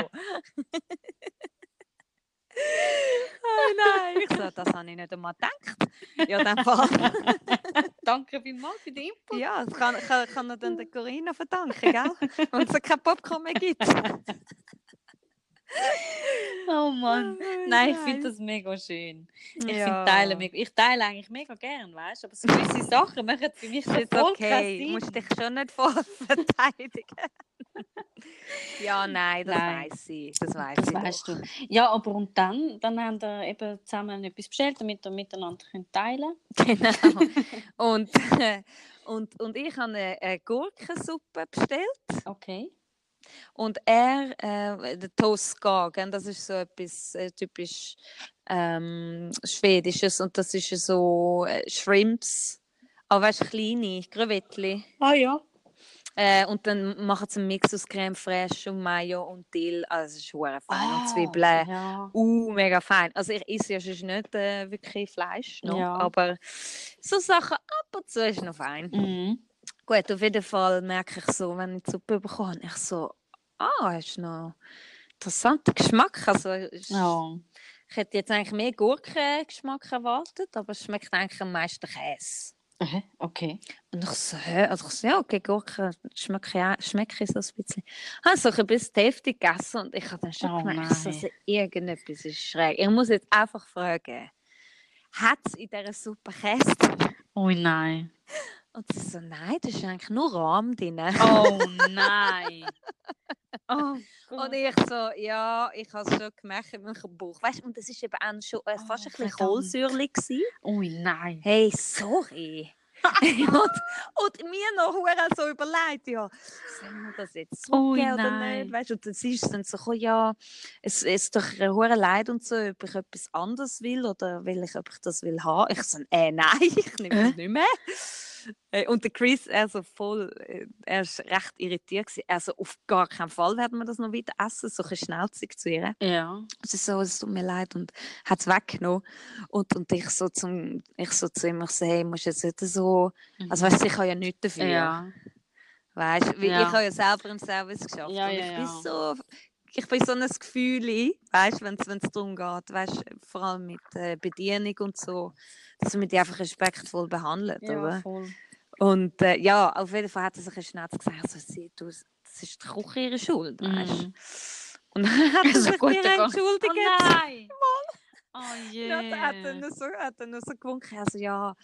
oh nein, ich so, das habe ich nicht einmal gedacht. Ja, dann Fall. Danke vielmals für den Input. Ja, das kann, kann, kann er dann der Corinna verdanken, gell? Wenn es kein Popcorn mehr gibt. Oh Mann. Oh, Nein, ich finde das mega schön. Ich Ja. finde Teilen mega. Ich teile eigentlich mega gern, weißt du? Aber so gewisse Sachen machen für mich Das ist okay, du musst dich schon nicht voll verteidigen. ja, nein, das Nein. weiß ich. Das weiß Das ich. weißt doch. du. Ja, aber und dann, dann haben wir eben zusammen etwas bestellt, damit wir miteinander können teilen Genau. und, und, und ich habe eine Gurkensuppe bestellt. Okay. Und er, äh, der Toast Gag, das ist so etwas äh, typisch ähm, Schwedisches und das ist so äh, Shrimps, aber weißt du, kleine Krevettli. Ah ja. Äh, und dann machen sie einen Mix aus Creme fraiche und Mayo und Dill. Also es ist hure fein. Ah, und Zwiebeln. Ja. Uh, mega fein. Also ich esse ja sonst nicht äh, wirklich Fleisch, noch, Ja. aber so Sachen ab und zu ist noch fein. Mhm. Gut, auf jeden Fall merke ich so, wenn ich die Suppe bekomme, ich so, ah, ist noch interessanter Geschmack. Also ist, Ja. ich hätte jetzt eigentlich mehr Gurkengeschmack erwartet, aber es schmeckt eigentlich am meisten Käse. Aha, Okay. Und ich so? Also ich so, ja, okay, Gurken schmecke ich, schmecke ich so ein bisschen. Ich habe so ein bisschen Hälfte gegessen und ich habe dann schon Oh gemerkt, nein. also irgendetwas ist schräg. Ich muss jetzt einfach fragen, hat es in dieser Suppe Käse? Ui, nein. Und sie so, nein, da ist eigentlich nur Rahm drin. Oh nein. Oh. Und ich so, ja, ich habe es schon gemerkt in meinem Bauch. Weißt du, und das war eben auch schon äh, Oh, fast ein bisschen. Kohlsäure. Ui, nein. Hey, sorry. und, und mir noch hure so überlegt, ja, sollen wir das jetzt Ui, zurückgeben oder nein. nicht? Weißt du, und dann ist es dann so, gekommen, ja, es es ist doch hure leid und so, ob ich etwas anderes will oder will ich, ob ich das will haben. Ich so, äh, nein, ich nehme das nicht mehr. Äh, Und der Chris, er so voll, äh, er ist recht irritiert gewesen. Er so, auf gar keinen Fall werden wir das noch weiter essen, so ein schnauzig zu ihr. Ja. Sie so, es tut mir leid und hat es weggenommen. Und, und ich, so zum, ich so zu ihm, ich so, hey, musst jetzt nicht so, also weißt du, ich habe ja nichts dafür. Mhm. Ja. Weißt du, Ja. ich habe ja selber im Service geschafft. Ja, und ja, ich bin ja. so, ich bin so ein Gefühl, weißt du, wenn es darum geht, weißt vor allem mit äh, Bedienung und so, dass man die einfach respektvoll behandelt, Ja, oder? voll. Und äh, ja, auf jeden Fall hat er sich ein Schnatz gesagt, also, sie, du, das ist die Küche ihre Schuld, weißt du. Mhm. Und dann hat er So sich mir entschuldigt. Oh nein. Oh je. Ja, da hat er nur so, hat er nur so gewunken. Also ja,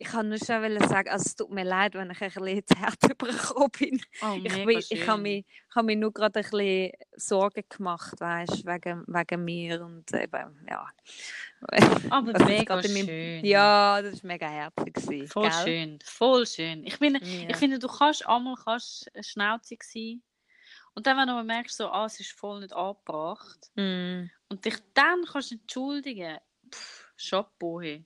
ich kann nur schon sagen, also es tut mir leid, wenn ich ein bisschen zu hart übergekommen bin. Oh, Ich, bin, ich habe schön. mich, ich habe mich nur gerade ein bisschen Sorgen gemacht, weißt, wegen, wegen mir und eben, ja. Aber jetzt mega in meinem- schön. Ja, das war mega herzig. gewesen, Voll gell? schön. Voll schön. Ich finde, Ja. ich finde du kannst einmal kannst schnauzig sein. Und dann, wenn du merkst, so, ah, es ist voll nicht angebracht. Mm. Und dich dann kannst entschuldigen. Pff, Chapeau. Hey.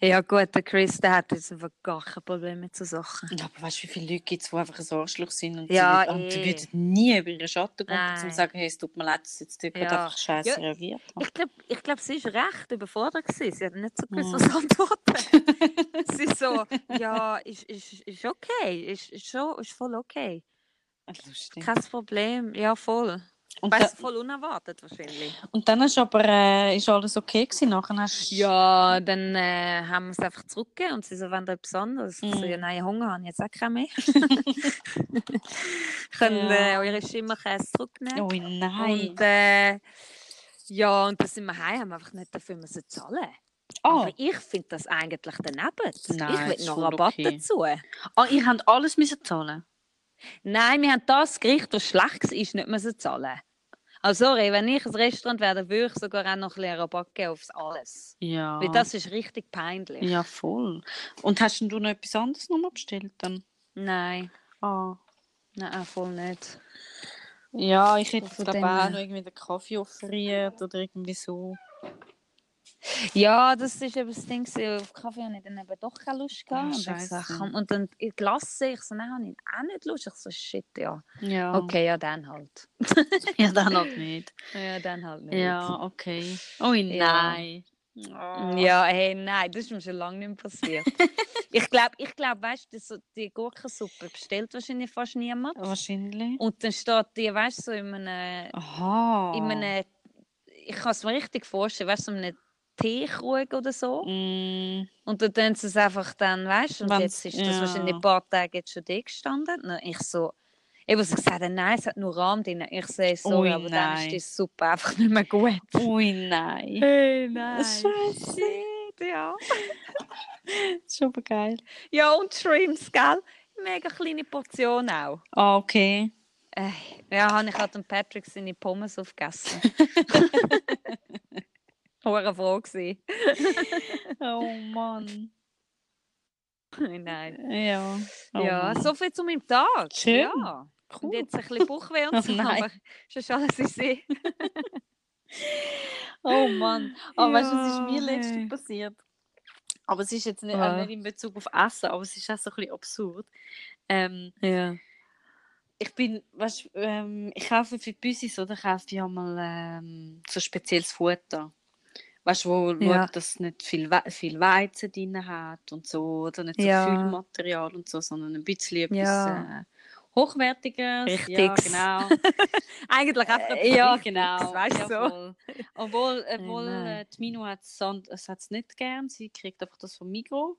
Ja gut, der Chris, der hat jetzt einfach gar kein Problem mit so Sachen. Ja, aber weißt du, wie viele Leute gibt es, die einfach ein Arschloch sind und, Ja, sie, und eh. würden nie über ihren Schatten kommen, um zu sagen, hey, es tut mir leid, dass jetzt gerade Ja. einfach scheiße Ja, reagiert habe. Ich glaube, ich glaub, sie war recht überfordert. Gewesen. Sie hat nicht so gewusst, was antworten. sie so, ja, ist, ist, ist okay, ist, ist, schon, ist voll okay. Lustig. Kein Problem, ja voll. Und, Weißt da, voll unerwartet wahrscheinlich. und dann ist aber äh, ist alles okay gewesen. Nachher hast Ja, dann äh, haben wir es einfach zurückgegeben und sie so, wenn da etwas anderes. Ich so, Mhm. ja, nein, Hunger habe ich jetzt auch keinen mehr. Könnt äh, Ja. eure Schimmerkäse zurücknehmen. Oh nein. Und äh, ja, und dann sind wir heim, haben wir einfach nicht dafür müssen zahlen. oh. Aber ich finde das eigentlich daneben. Nein, ich will noch Rabatt okay. dazu. oh, ihr habt alles müssen zahlen. Nein, wir haben das Gericht, das schlecht war, nicht müssen zahlen. Also sorry, wenn ich ein Restaurant wäre, würde ich sogar auch noch ein bisschen Rabatt geben aufs alles. Ja. Weil das ist richtig peinlich. ja, voll. Und hast denn du noch etwas anderes nochmal bestellt dann? Nein, Ah. nein, voll nicht. Ja, ich hätte glaube dem auch noch irgendwie den Kaffee offeriert oder irgendwie so. Ja, das ist eben das Ding. Auf Kaffee habe ich dann eben doch keine Lust gehabt. Ah, und, dann komm, und dann in Klasse, ich so, nein, habe ich auch nicht Lust. Ich so, shit, ja. Ja. Okay, ja, dann halt. Ja, dann halt nicht. Ja, dann halt nicht. Ja, okay. Oh Ja. nein. Oh. Ja, hey, nein, das ist mir schon lange nicht mehr passiert. ich glaube, ich glaub, weißt du, die Gurkensuppe bestellt wahrscheinlich fast niemand. Wahrscheinlich. Und dann steht die, weißt du, so in einem, Aha. in einem ich kann es mir richtig vorstellen, weißt du, so in einem Teekrug oder so. Mm, Und dann tun sie es einfach dann, weißt du, und Wenn's- jetzt ist das wahrscheinlich ja. ein paar Tage jetzt schon da gestanden. Und ich so, ich was gesagt nein, es hat nur Rahm drin. Ich sehe sorry, Ui, aber dann ist nein. die Suppe einfach nicht mehr gut. Ui, nein. Hey, nein. Scheiße. Ja. Super geil. Ja, und Shrimps, gell? Mega kleine Portion auch. Ah, okay. Äh, ja, habe ich halt dem Patrick seine Pommes aufgegessen. Hure froh gewesen. Oh Mann. Nein. Ja. Oh ja, Mann. so viel zu meinem Tag. Schön. Ja. Und Cool. jetzt ein bisschen Bauchweh und Oh so, nein. aber schon alles in See. Oh Mann. Aber weißt du, was ist Ja, mir letztens passiert? Aber es ist jetzt nicht, Was? auch nicht in Bezug auf Essen, aber es ist auch so ein bisschen absurd. Ähm, Ja. ich bin, weißt ähm, ich kaufe für die Büsis, oder kaufe ich einmal ähm, so spezielles Futter. Weißt du, wo Ja. schaut, dass es nicht viel, We viel Weizen drin hat und so, oder nicht so Ja. Füllmaterial und so, sondern ein bisschen etwas Ja. äh, Hochwertiges. Ja, Richtiges. genau. Eigentlich einfach Äh, ja, genau. Weißt ja, du so? voll. Obwohl, obwohl äh, die Minu hat es nicht gern. Sie kriegt einfach das vom Migro.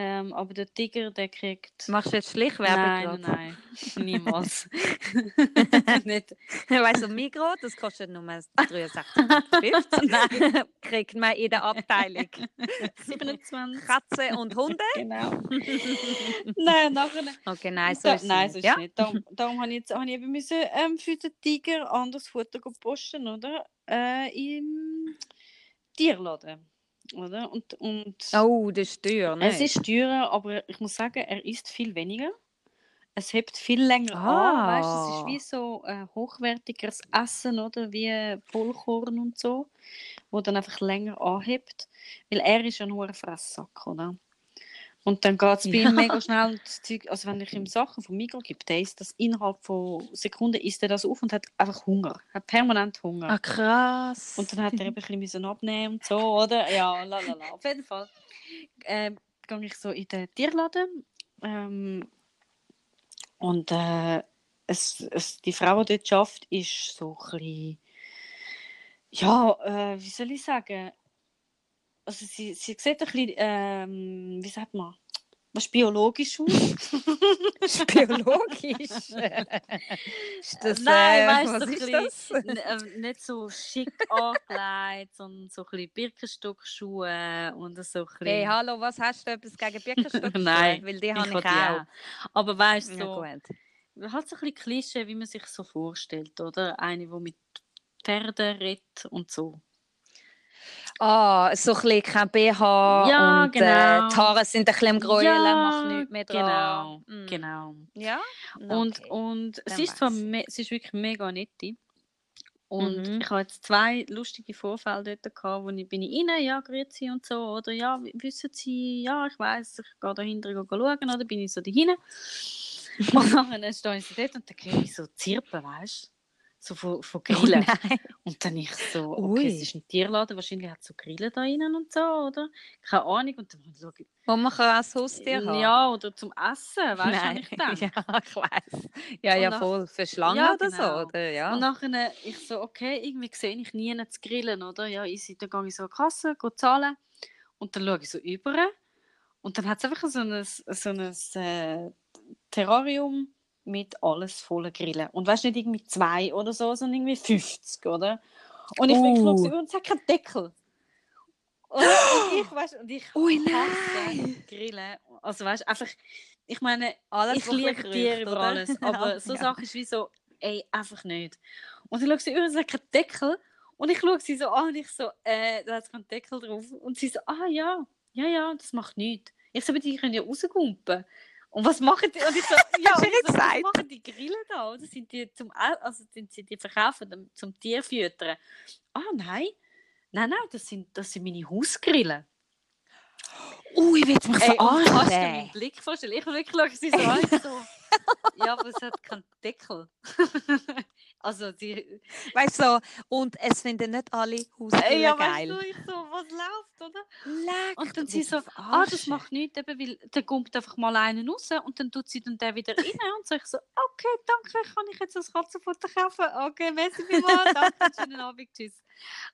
Ähm, aber der Tiger, der kriegt. Machst du jetzt Schleichwerbung nein, gerade? nein, nein. Niemals. nicht. Weißt du, Migros, das kostet nur 63,50. Nein. Kriegt man in der Abteilung 27. Katze und Hunde. Genau. nein, nachher. Okay, nein, so da, ist nein, so ist ja? nicht. Darum, darum habe ich jetzt habe ich eben müssen, ähm, für den Tiger anderes Futter posten, oder? Äh, Im Tierladen. Oder? Und, und Oh, das ist teuer, ne? Es ist teurer, aber ich muss sagen, er isst viel weniger. Es hebt viel länger Ah. an, weißt, es ist wie so äh, hochwertigeres Essen, oder? Wie Vollkorn und so, wo dann einfach länger anhebt. Weil er ist ja nur ein Fresssack, oder? Und dann geht es bei Ja. ihm mega schnell das Zeug, also wenn ich ihm Sachen vom Mikro gebe, der isst das innerhalb von Sekunden isst er das auf und hat einfach Hunger, hat permanent Hunger. Ah, krass. Und dann hat er eben ein bisschen müssen abnehmen und so, oder? Ja, lalala. Auf jeden Fall ähm, gehe ich so in den Tierladen ähm, und äh, es, es, die Frau, die dort arbeitet, ist so ein bisschen, ja, äh, wie soll ich sagen, also sie, sie sieht ein bisschen, ähm, wie sagt man, was biologisch aus. ist biologisch. ist das, Nein, äh, weißt du, so ein bisschen, ähm, nicht so schick angelegt, sondern so ein bisschen Birkenstockschuhe und so ein bisschen... Hey, hallo, was hast du etwas gegen Birkenstock? Nein, Weil die habe ich will die auch. Aber weißt du, Ja, so, gut. halt so ein bisschen Klischee, wie man sich so vorstellt, oder? Eine, die mit Pferden redet und so. Ah, so ein bisschen kein BH Ja, und genau. äh, die Haare sind ein bisschen am Gräulen, Ja, mach nichts mehr Genau, dran. Mm. genau. Ja? Und, Okay. und dann sie ist zwar me sie ist wirklich mega nett. Und Mhm. ich habe jetzt zwei lustige Vorfälle dort gehabt, wo ich bin ich rein, ja, grüezi und so, oder ja, wissen Sie, ja, ich weiß, ich gehe da hinten schauen, oder bin ich so dahinten. und dann stehe ich so dort und dann höre ich so Zirpen, weißt du? So von, von Oh Grillen. nein. Und dann ich so, okay, es Ui. ist ein Tierladen, wahrscheinlich hat es so Grillen da drinnen und so, oder? Keine Ahnung. Und dann ich, Wo man kann als Haustier haben. ja, oder zum Essen, weißt du, was ich denke. Ja, ich weiß. Ja, Und ja, nach- voll. Für Schlangen Ja, oder genau. so, oder? Ja. Und nachher, ich so, okay, irgendwie sehe ich nie zu grillen, oder? Ja, easy, dann gehe ich so an die Kasse, gehe zahlen und dann schaue ich so über und dann hat es einfach so ein, so ein äh, Terrarium mit alles voller Grillen. Und weißt du, nicht irgendwie zwei oder so, sondern irgendwie 50, oder? Und ich uh. schaue so über und es hat keinen Deckel. Und, und ich, weißt, und ich Ui, hasse Grillen. Also weißt einfach, ich meine, Alles, ich liebe riecht, über oder? alles, aber so Ja. Sachen ist wie so, ey, einfach nicht. Und ich schaue sie über, es hat keinen Deckel. Und ich schaue sie so an und ich so, äh, da hat keinen Deckel drauf. Und sie so, ah ja, ja, ja, das macht nichts. Ich so, aber die können ja rausgumpen. Und was machen die? Und ich so, ja, und ich so, was machen die Grillen da? Oder sind die zum, also sind sie die verkaufen um- zum Tierfüttern? Ah, nein. Nein, nein, das sind, das sind meine Hausgrillen. Ui, wie jetzt mich und kannst du dir verarschen. meinen Blick vorstellen? Ich wirklich schaue sie so an, so, ja, aber es hat keinen Deckel. also, die, Weißt du, so, und es finden nicht alle Haustiere Ey, ja, geil. weißt du, ich so, was läuft, oder? Leck, Und dann sie so, ah, das macht nichts, eben, weil der kommt einfach mal einen raus und dann tut sie dann den wieder rein und so, ich so, okay, danke, kann ich jetzt das Katzenfutter kaufen? Okay, merci vielmals, danke, schönen Abend, tschüss.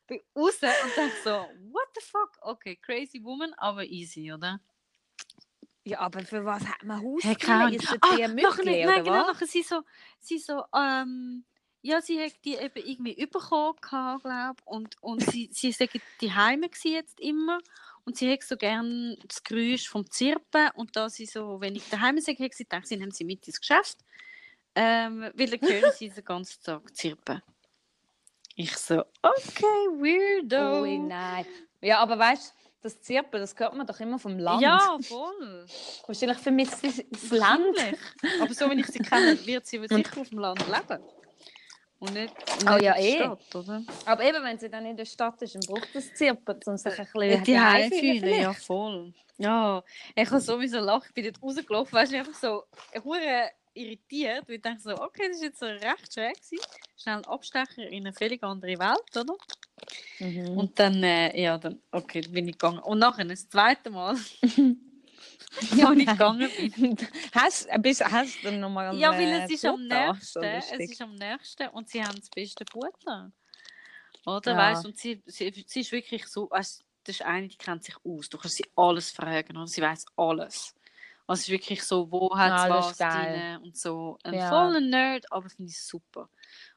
Bin raus und dann so, what the fuck? Okay, crazy woman, aber easy, oder? Ja, aber für was hat man Hey, Haustiere? Ahnung. Ist es Ah, die nachher, nein, oder genau, was? nachher sie so, sie so, ähm, ja, sie hat die eben irgendwie bekommen, glaube und, und sie, sie sagen, die Heime jetzt immer und sie hat so gern das Geräusch vom Zirpen und da sie so wenig daheim sind, hat sie gedacht, sie nehmen sie mit ins Geschäft, ähm, weil dann hören sie den ganzen Tag Zirpen. Ich so, okay, weirdo. Ui, nein. Ja, aber weißt du, das Zirpen, das hört man doch immer vom Land. Ja, voll. Wahrscheinlich vermisst sie das Land. Aber so, wenn ich sie kenne, wird sie sicher auf dem Land leben. Und nicht, Oh nicht ja, in der eh. Stadt, oder? Aber eben, wenn sie dann in der Stadt ist, dann braucht es Zirpen, um sich ein bisschen Die daheim Heimfühlen, ja voll. Ja, ich habe sowieso lachen, ich bin dort rausgelaufen, weißt du, einfach so hure irritiert, weil ich dachte so, okay, das ist jetzt so recht schräg gewesen. Schnell ein Abstecher in eine völlig andere Welt, oder? Mhm. Und dann, äh, ja, dann, okay, dann bin ich gegangen. Und nachher, das zweite Mal, ja, ich gegangen bin. hast, bist, hast du noch mal Ja, weil es ist am nächsten, so es ist am nächsten und sie haben das beste Futter. Oder, Ja. weißt und sie, sie, sie ist wirklich so, weißt, das ist eine, die kennt sich aus, du kannst sie alles fragen und sie weiß alles. Also es ist wirklich so, wo hat das was drin und so. Ein Ja. voller Nerd, aber finde ich super.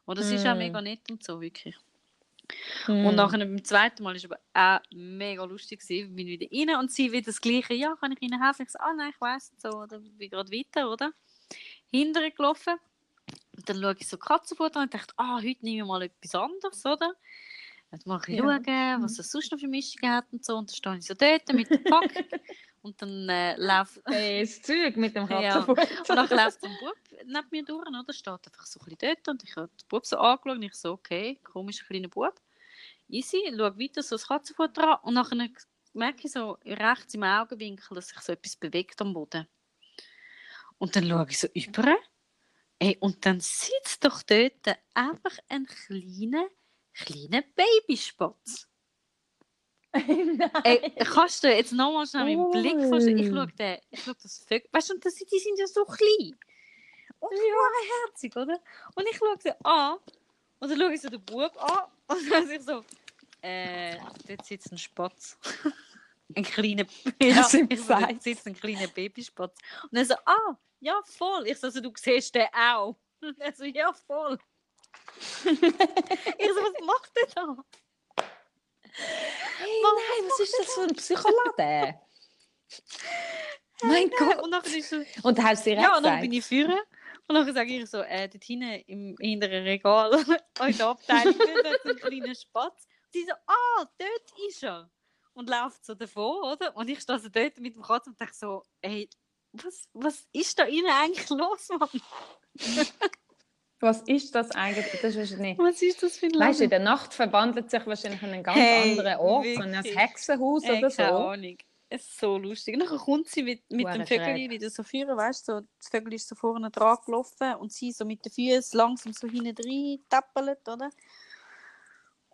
Und das ist auch Mm. mega nett und so, wirklich. Mhm. Und nachher beim zweiten Mal war aber auch mega lustig. Gewesen. Ich bin wieder rein und sie wieder das Gleiche. Ja, kann ich Ihnen helfen? Ich so, ah nein, ich weiss und so. Oder bin gerade weiter, oder? Hinterher gelaufen. Und dann schaue ich so Katzenfutter und dachte, ah, heute nehme ich mal etwas anderes, oder? Dann mache ich Ja. schauen, was es sonst noch für Mischungen hat und so. Und dann stehe ich so dort mit der Packung. und dann äh, laufe Äh, das Zeug mit dem Ja. Katzenfutter. und dann läuft so ein Bub neben mir durch, oder? Steht einfach so ein bisschen dort und ich habe den Bub so angeschaut und ich so, okay, komischer kleiner Bub. Easy, schaue weiter so das Katzenfutter an und nachher merke ich so rechts im Augenwinkel, dass sich so etwas bewegt am Boden. Und dann schaue ich so über. Ey, und dann sitzt doch dort einfach ein kleiner, kleiner Babyspatz. Ey, kannst du jetzt nochmal schnell meinen Blick vorstellen? Ich schaue, den, ich schaue das Vögel. Weißt du, das, die sind ja so klein. Und ja. herzig, oder? Und ich schaue sie an. Und dann schaue ich so den Bub an. Und dann ich so, äh, dort sitzt ein Spatz. ein kleiner, ja, so, dort sitzt ein kleiner Babyspatz. Und er so, ah, ja, voll. Ich so, also, du siehst den auch. Und er so, ja, voll. ich so, was macht der da? Nein, was ist das für ein Psycholaden? mein Gott. Und dann ist so, Und hast du dir Ja, und dann bin ich führen. Und dann sage ich so, äh, dort hinten im hinteren Regal, in der Abteilung, dort hat es einen kleinen Spatz. Und sie so, ah, dort ist er. Und läuft so davon, oder? Und ich stehe so dort mit dem Katzen und denke so, ey, was, was ist da innen eigentlich los, Mann? Was ist das eigentlich? Das ist nicht. Was ist das für ein Weißt du, in der Nacht verwandelt sich wahrscheinlich an einen ganz Hey, anderen Ort, so in ein wirklich. Hexenhaus Ey, oder keine so. Ahnung. Es ist so lustig. Und dann kommt sie mit, mit dem Vögel wieder so führen, weißt du, so, das Vögel ist so vorne dran gelaufen und sie so mit den Füßen langsam so hinten rein tappelt, oder?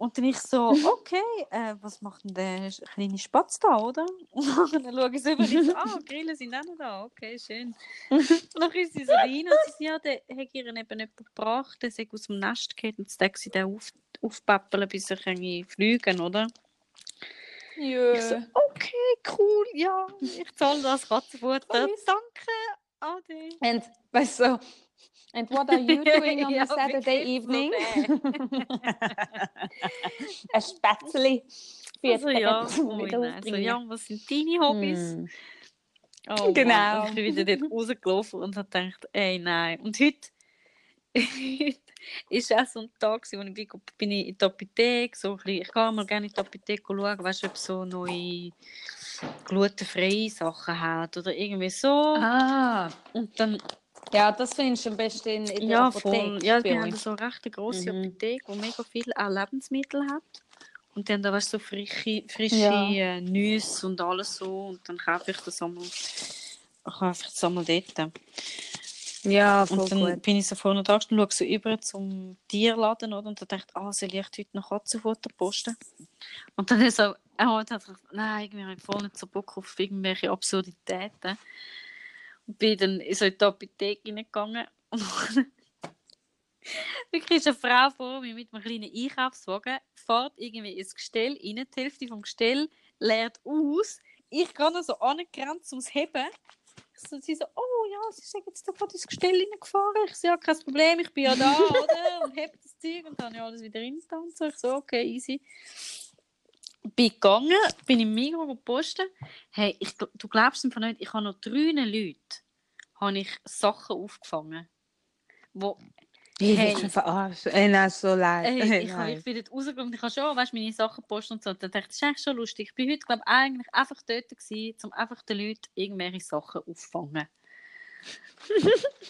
Und dann ich so, okay, äh, was macht denn der kleine Spatz da, oder? Und dann schaue ich so über und so, ah, Grillen sind auch noch da, okay, schön. und dann ist sie so rein und sie so, ja, der hat ihr eben jemand gebracht, der sei aus dem Nest gefallen und darf sie den auf, aufpäppeln, bis er kann fliegen oder? Ja. Ich so, okay, cool, ja, ich zahle das Katzenfutter. Danke, Ade. And, weißt du, and what are you doing on a Saturday evening? ein Spätzli. Also ja, Kids ui, wieder nein. so, aufbringen. ja, was sind deine Hobbys? Hm. Oh, Genau. Mann. Ich bin wieder dort rausgelaufen und habe gedacht, ey, nein. Und heute, heute ist auch so ein Tag, wo ich bin, ich in die Apotheke, so ein bisschen, ich gehe mal gerne in die Apotheke schauen, weißt ob so neue glutenfreie Sachen hat oder irgendwie so. Ah, Und dann ja, das findest du am besten in, in der Ja, Apotheke. voll. Ja, wir haben so eine recht grosse Mhm. Apotheke, die mega viele auch Lebensmittel hat. Und dann da weißt du, so frische, frische Ja. äh, Nüsse und alles so. Und dann kaufe ich das einmal, kaufe ich das einmal dort. Ja, voll Und dann gut. bin ich so vorne da und schaue so über zum Tierladen oder? und dann dachte ich, ah, soll ich heute noch Katzenfutter posten? Und dann ist so, und dann dachte ich, nein, irgendwie habe ich voll nicht so Bock auf irgendwelche Absurditäten. Bin dann so in die Apotheke hineingegangen wirklich ist eine Frau vor mir mit einem kleinen Einkaufswagen, fährt irgendwie ins Gestell rein, die Hälfte vom Gestell leert aus. Ich noch so angegrenzt ums Heben. Ich So, sie so, oh ja, sie sind jetzt da gerade ins Gestell reingefahren. Ich so, ja, kein Problem, ich bin ja da, oder? Und heb das Zeug und dann habe ich alles wieder so. Ich so, okay, easy. Bin gegangen, bin im Migros gepostet. Hey, ich, du glaubst einfach nicht, ich habe noch drei Leute habe ich Sachen aufgefangen. Wo, Ich Hey. hey. verarscht. Ey, nein, so leid. Ey, Hey, ich, nein. ich bin dort rausgegangen und ich habe schon weißt, meine Sachen posten und so. Dann dachte ich, das ist eigentlich schon lustig. Ich bin heute, glaube ich, eigentlich einfach dort gewesen, um einfach den Leuten irgendwelche Sachen aufzufangen.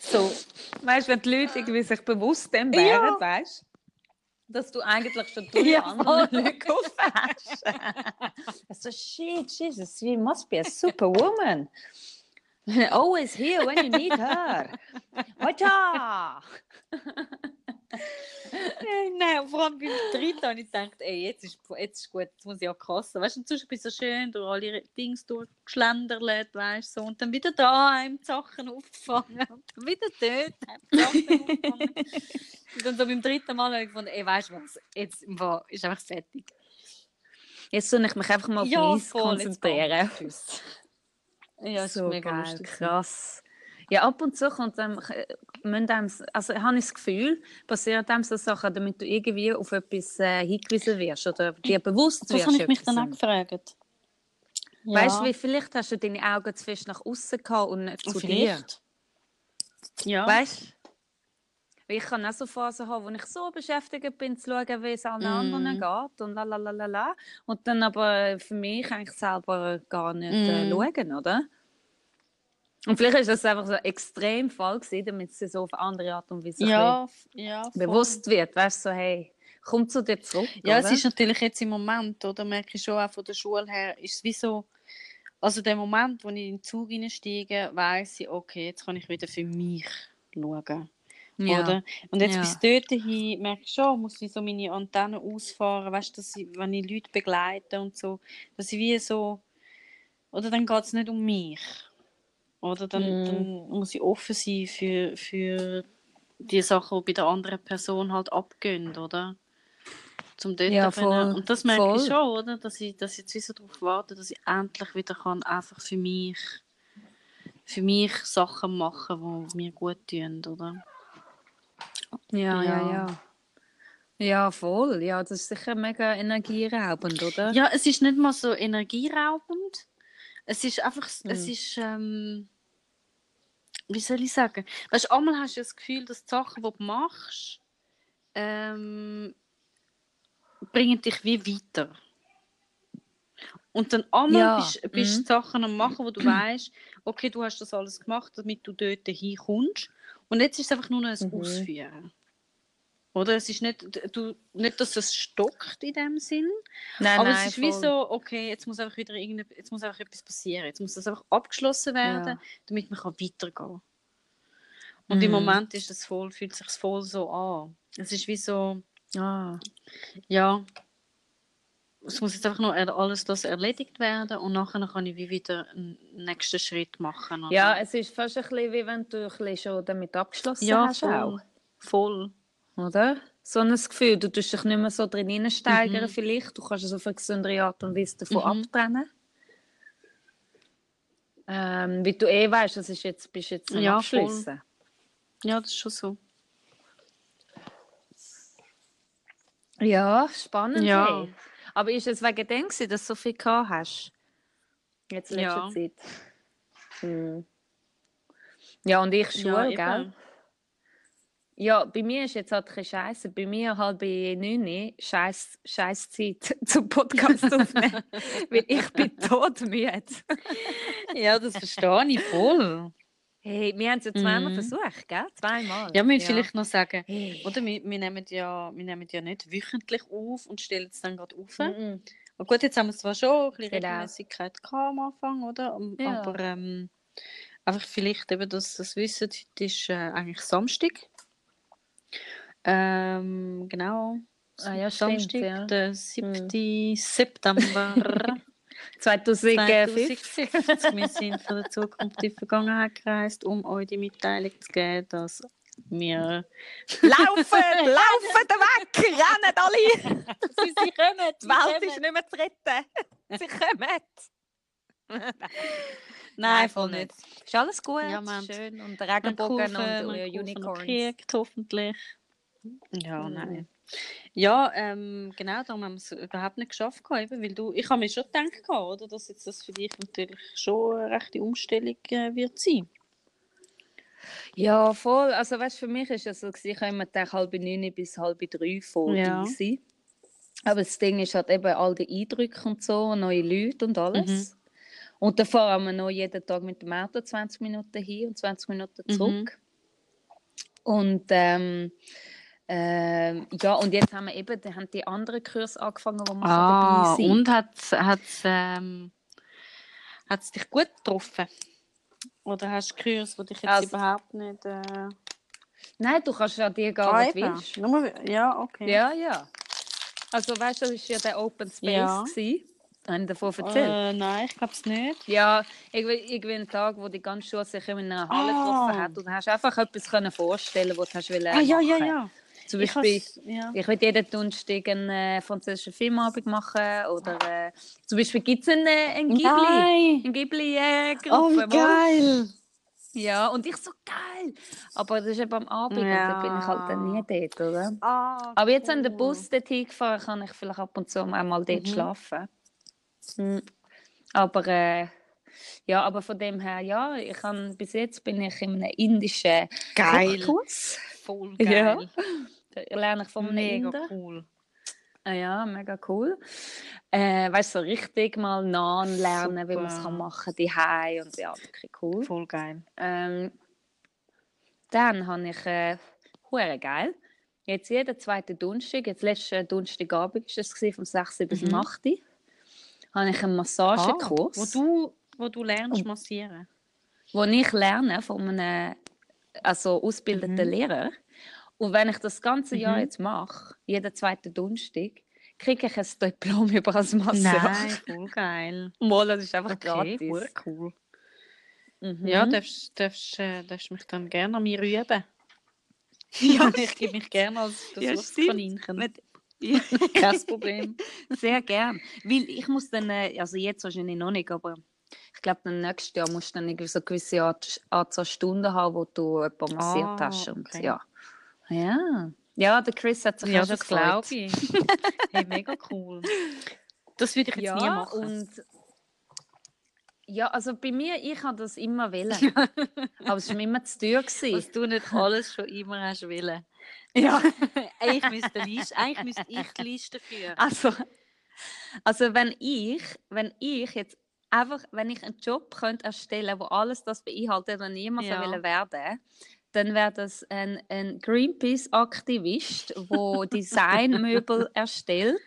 so, weißt du, wenn die Leute irgendwie sich bewusst dem wären, Ja. weißt dass du eigentlich schon durch Ja, andere. Leute so, shit, Jesus, you must be a superwoman. Always here when you need her. Weiter! Nein, vor allem beim dritten habe ich gedacht, ey, jetzt ist, jetzt ist gut, jetzt muss ich auch kassen. Weißt du, sonst bin ich so schön durch alle Dings durchgeschlendert, weißt du, so. und dann wieder da die Sachen aufgefangen und dann wieder dort die Sachen aufgefangen. und dann so beim dritten Mal habe ich gefunden, ey, weißt du was, jetzt ist einfach fertig. Jetzt soll ich mich einfach mal auf Ja, jetzt konzentrieren. Ja, ist so mega geil, lustig. krass. Ja, ab und zu kommt einem, äh, müssen einem, also habe ich das Gefühl, passieren einem so Sachen, damit du irgendwie auf etwas äh, hingewiesen wirst oder dir bewusst Das wirst. habe ich mich dann auch gefragt. Weißt du, Ja. wie vielleicht hast du deine Augen zu fest nach außen gehabt und nicht zu dir. Vielleicht. Ja. Weißt du? Ich kann auch so Phasen haben, wo ich so beschäftigt bin, zu schauen, wie es allen anderen Mhm. geht und la la la la la. Und dann aber für mich eigentlich selber gar nicht äh, Mhm. schauen, oder? Und vielleicht ist das einfach so ein extrem Fall gewesen, damit es so auf andere Art und Weise ja, ja, bewusst wird. Weißt du, so, hey, komm zu dir zurück. Ja, oder? es ist natürlich jetzt im Moment, oder merke ich schon auch von der Schule her, ist es wie so, also der Moment, wo ich in den Zug einsteige, weiß ich, okay, jetzt kann ich wieder für mich schauen. ja. Oder? Und jetzt Ja. bis dorthin merke ich schon, muss ich so meine Antennen ausfahren, weißt du, dass ich, wenn ich Leute begleite und so, dass ich wie so, oder dann geht es nicht um mich. Oder dann, Mhm. dann muss ich offen sein für, für die Sachen, die bei der anderen Person halt abgehen, oder? Zum dort Ja, voll, Und das merke ich voll. schon, oder? Dass ich, dass ich jetzt wie so darauf warte, dass ich endlich wieder kann, einfach für mich, für mich Sachen machen, die mir gut tun, oder? Ja, ja, Ja. ja. Ja, voll. Ja, das ist sicher mega energieraubend, oder? Ja, es ist nicht mal so energieraubend. Es ist einfach, es Mhm. ist, ähm, wie soll ich sagen? Weißt du, einmal hast du das Gefühl, dass die Sachen, die du machst, ähm, bringen dich wie weiter. Und dann einmal Ja, bist, bist du mhm. Sachen am machen, wo du weißt, okay, du hast das alles gemacht, damit du dort hinkommst. Und jetzt ist es einfach nur noch ein Mhm. Ausführen. Oder? Es ist nicht, du, nicht, dass es stockt in dem Sinn, Nein, aber nein, es ist wie voll. so, okay, jetzt muss einfach wieder irgende, jetzt muss einfach etwas passieren. Jetzt muss das einfach abgeschlossen werden, Ja. damit man kann weitergehen kann. Und im Mhm. Moment ist es voll, fühlt sich voll so an. Es ist wie so, Ah. ja, es muss jetzt einfach nur alles das erledigt werden und nachher kann ich wie wieder einen nächsten Schritt machen. Oder? Ja, es ist fast ein bisschen wie wenn du ein bisschen schon damit abgeschlossen ja hast. voll. Auch, voll. Oder? So ein Gefühl, du tust dich nicht mehr so drin hineinsteigern Mhm. vielleicht. Du kannst es auf eine gesündere Art und Weise davon Mhm. abtrennen. Ähm, weil du eh weißt, das ist jetzt, bist jetzt Ja, Abschliessen. Ja, das ist schon so. Ja, spannend. Ja. Hey. Aber ist es wegen dem, gewesen, dass du so viel gehabt hast? Jetzt in letzter Ja. Zeit. Hm. Ja, und ich Schule, eben. gell? Ja, bei mir ist jetzt halt ein scheiße. Bei mir halb 9 scheiß, scheiß Zeit zum Podcast aufnehmen. weil ich bin todmüde. Ja, das verstehe ich voll. Hey, wir haben es ja zweimal Mhm. versucht, gell? Zweimal. Ja, wir müssen vielleicht noch sagen, Hey. oder wir, wir, nehmen ja, wir nehmen ja nicht wöchentlich auf und stellen es dann gerade auf. Mhm. Aber gut, jetzt haben wir zwar schon ein bisschen Genau. Regelmäßigkeit am Anfang, oder? Ja. Aber ähm, einfach vielleicht eben, dass das wissen, heute ist äh, eigentlich Samstag. Ähm, genau. Ah ja, stimmt, Samstag, ja. Hm. der 7. September 2050. 2050. Wir sind von der Zukunft in die Vergangenheit gereist, um euch die Mitteilung zu geben, dass wir... Laufen! Laufen weg! Rennen alle! Sie, sie kommen! Die Welt ist nicht mehr zu retten. Sie kommen. Nein, voll nicht. Ist alles gut, Ja, haben- schön. Und Regenbogen Kurven, und äh, Unicorns. gekriegt, hoffentlich. Ja, Mhm. nein. Ja, ähm, genau, darum haben wir es überhaupt nicht geschafft, eben, weil du, ich habe mir schon gedacht, oder, dass jetzt das für dich natürlich schon eine rechte Umstellung äh, wird sein. Ja, voll. Also weißt, für mich ist es so, ich habe immer halb neun bis halb drei voll Ja. easy. Aber das Ding ist halt eben all die Eindrücke und so, neue Leute und alles. Und dann fahren wir noch jeden Tag mit dem Auto 20 Minuten hin und 20 Minuten Mhm. zurück. Und ähm, ähm, ja, und jetzt haben wir eben da haben die anderen Kurse angefangen, wo man Ah, dabei sein und hat es ähm, hat's dich gut getroffen? Oder hast du Kurs, die dich jetzt Also- überhaupt nicht... Äh... Nein, du kannst ja dir du eben. willst. Ja, okay. Ja, ja. Also weißt du, das war ja der Open Space. Ja. gewesen. Habe ich davon erzählt? Äh, nein, ich glaube es nicht. Ja, irgendwie, irgendwie ein Tag, wo die ganze Schule sich in einer Halle Ah. getroffen hat und hast einfach etwas können vorstellen, was du hast wollen Ah, ja, ja, ja. Zum Ich Beispiel, has- ja. ich will jeden Donnerstag einen äh, französischen Filmabend machen oder äh, zum Beispiel gibt es einen, äh, einen Ghibli, Nein! eine Ghibli-Gruppe. Oh, wie geil! Ja, und ich so geil. Aber das ist eben am Abend und da bin ich halt dann nie dort, oder? Ah, Aber jetzt, wenn der. Bus dorthin gefahren kann ich vielleicht ab und zu mal dort Mhm. schlafen. Hm. Aber äh, ja, aber von dem her, ja, ich kann, bis jetzt bin ich in einem indischen Geil. Kochkurs. Voll Ja. geil. Da lerne ich von einem Mega Inder. cool. Ah ja, mega cool. Äh, weißt du, so richtig mal Naan lernen, wie man es Super. kann machen kann, und ja, wirklich cool. Voll geil. Ähm, dann habe ich, äh, hure geil, jetzt jeden zweiten Donnerstag, jetzt letzten Donnerstagabend war es, vom 6. bis Mhm. 8. habe ich einen Massagekurs, Ah, wo, du, wo du lernst massieren. wo ich lerne von einem also ausgebildeten Mhm. Lehrer. Und wenn ich das ganze Jahr Mhm. jetzt mache, jeden zweiten Donnerstag, kriege ich ein Diplom über als Masseur. Nein, voll geil. Mal, das ist einfach Okay, gratis. voll cool. Mhm. Ja, darfst, darfst, äh, darfst mich dann gerne an mir üben. Ja, ich gebe mich gerne als Ja, Versuchskaninchen. Ja. Kein Problem. Sehr gern. Weil ich muss dann, äh, also jetzt wahrscheinlich noch nicht, aber ich glaube, dann nächstes Jahr musst du dann irgendwie so eine gewisse Art, Anzahl Stunden haben, wo du jemanden massiert Ah, hast. Und, okay. ja. ja. Ja, der Chris hat sich Ja, auch schon das glaube gefreut. ich. Hey, mega cool. Das würde ich jetzt ja, nie machen. Und ja, also bei mir, ich habe das immer wollen. aber es war mir immer zu teuer. Gewesen. Was du nicht alles schon immer hast wollen. Ja. Eigentlich müsste, Liste, eigentlich müsste ich die Liste führen. Also, also wenn ich, wenn ich jetzt einfach, wenn ich einen Job könnte erstellen, wo alles das beinhaltet und niemand Ja. will werden, dann wäre das ein, ein Greenpeace-Aktivist, wo Designmöbel erstellt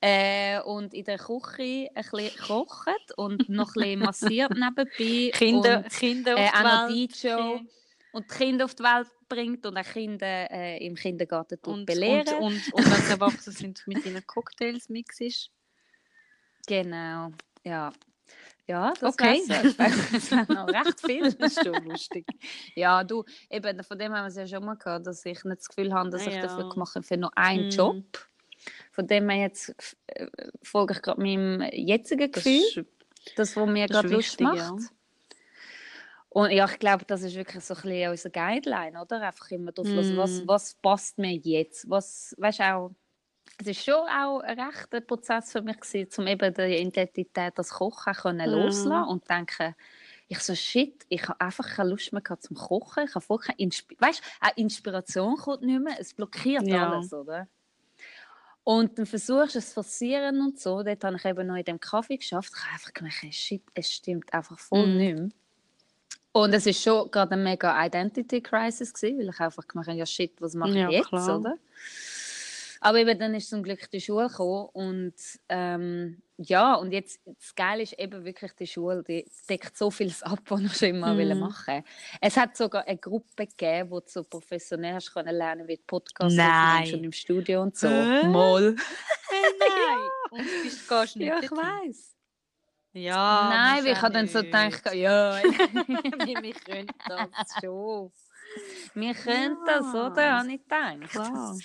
äh, und in der Küche ein bisschen kocht und noch ein bisschen massiert nebenbei Kinder, und Kinder äh, auf die auch noch Welt DJ und die Kinder auf die Welt bringt und auch Kinder äh, im Kindergarten und, belehren. und, und, und wenn sie erwachsen sind, mit ihnen Cocktails mixest. Genau, ja. Ja, das Okay. Das wäre noch recht viel. Das ist schon lustig. Ja, du, eben, von dem haben wir es ja schon mal gehabt, dass ich nicht das Gefühl habe, dass ich Ja. das wirklich mache für nur einen Mm. Job. Von dem her jetzt äh, folge ich gerade meinem jetzigen Das Gefühl, ist, das, was mir das gerade Lust wichtig, macht. ja. Und ja, ich glaube, das ist wirklich so ein bisschen unsere Guideline, oder? Einfach immer drauf hören, was, Mm. was passt mir jetzt? Was, weißt auch, es ist schon auch ein rechter Prozess für mich gewesen, um eben die Identität als Koch auch können Ja. loslassen und denken, ich so, shit, ich habe einfach keine Lust mehr zum Kochen. Ich habe voll keine Inspi weißt, auch Inspiration kommt nicht mehr. Es blockiert Ja. alles, oder? Und dann versuchst du es zu forcieren und so. Dort habe ich eben noch in dem Kaffee geschafft. Ich habe einfach gemerkt, shit, es stimmt einfach voll Mhm. nicht mehr. Und es ist schon gerade eine mega Identity Crisis gewesen, weil ich einfach gemerkt habe, ja shit, was mache ich Ja, jetzt, klar. oder? Aber eben dann ist zum Glück die Schule gekommen und ähm, ja, und jetzt das Geile ist eben wirklich die Schule, die deckt so vieles ab, was ich schon immer wollte machen Es hat sogar eine Gruppe gegeben, wo du so professionell hast können lernen, wie Podcasts und im Studio und so. Hä? Mal. Hey, nein! Und du bist, gehst nicht Ja, ich weiß. Ja, Nein, weil ich habe dann so gedacht, ja, wir können das schon. wir können das, oder? Ja. Habe ich gedacht. Klar.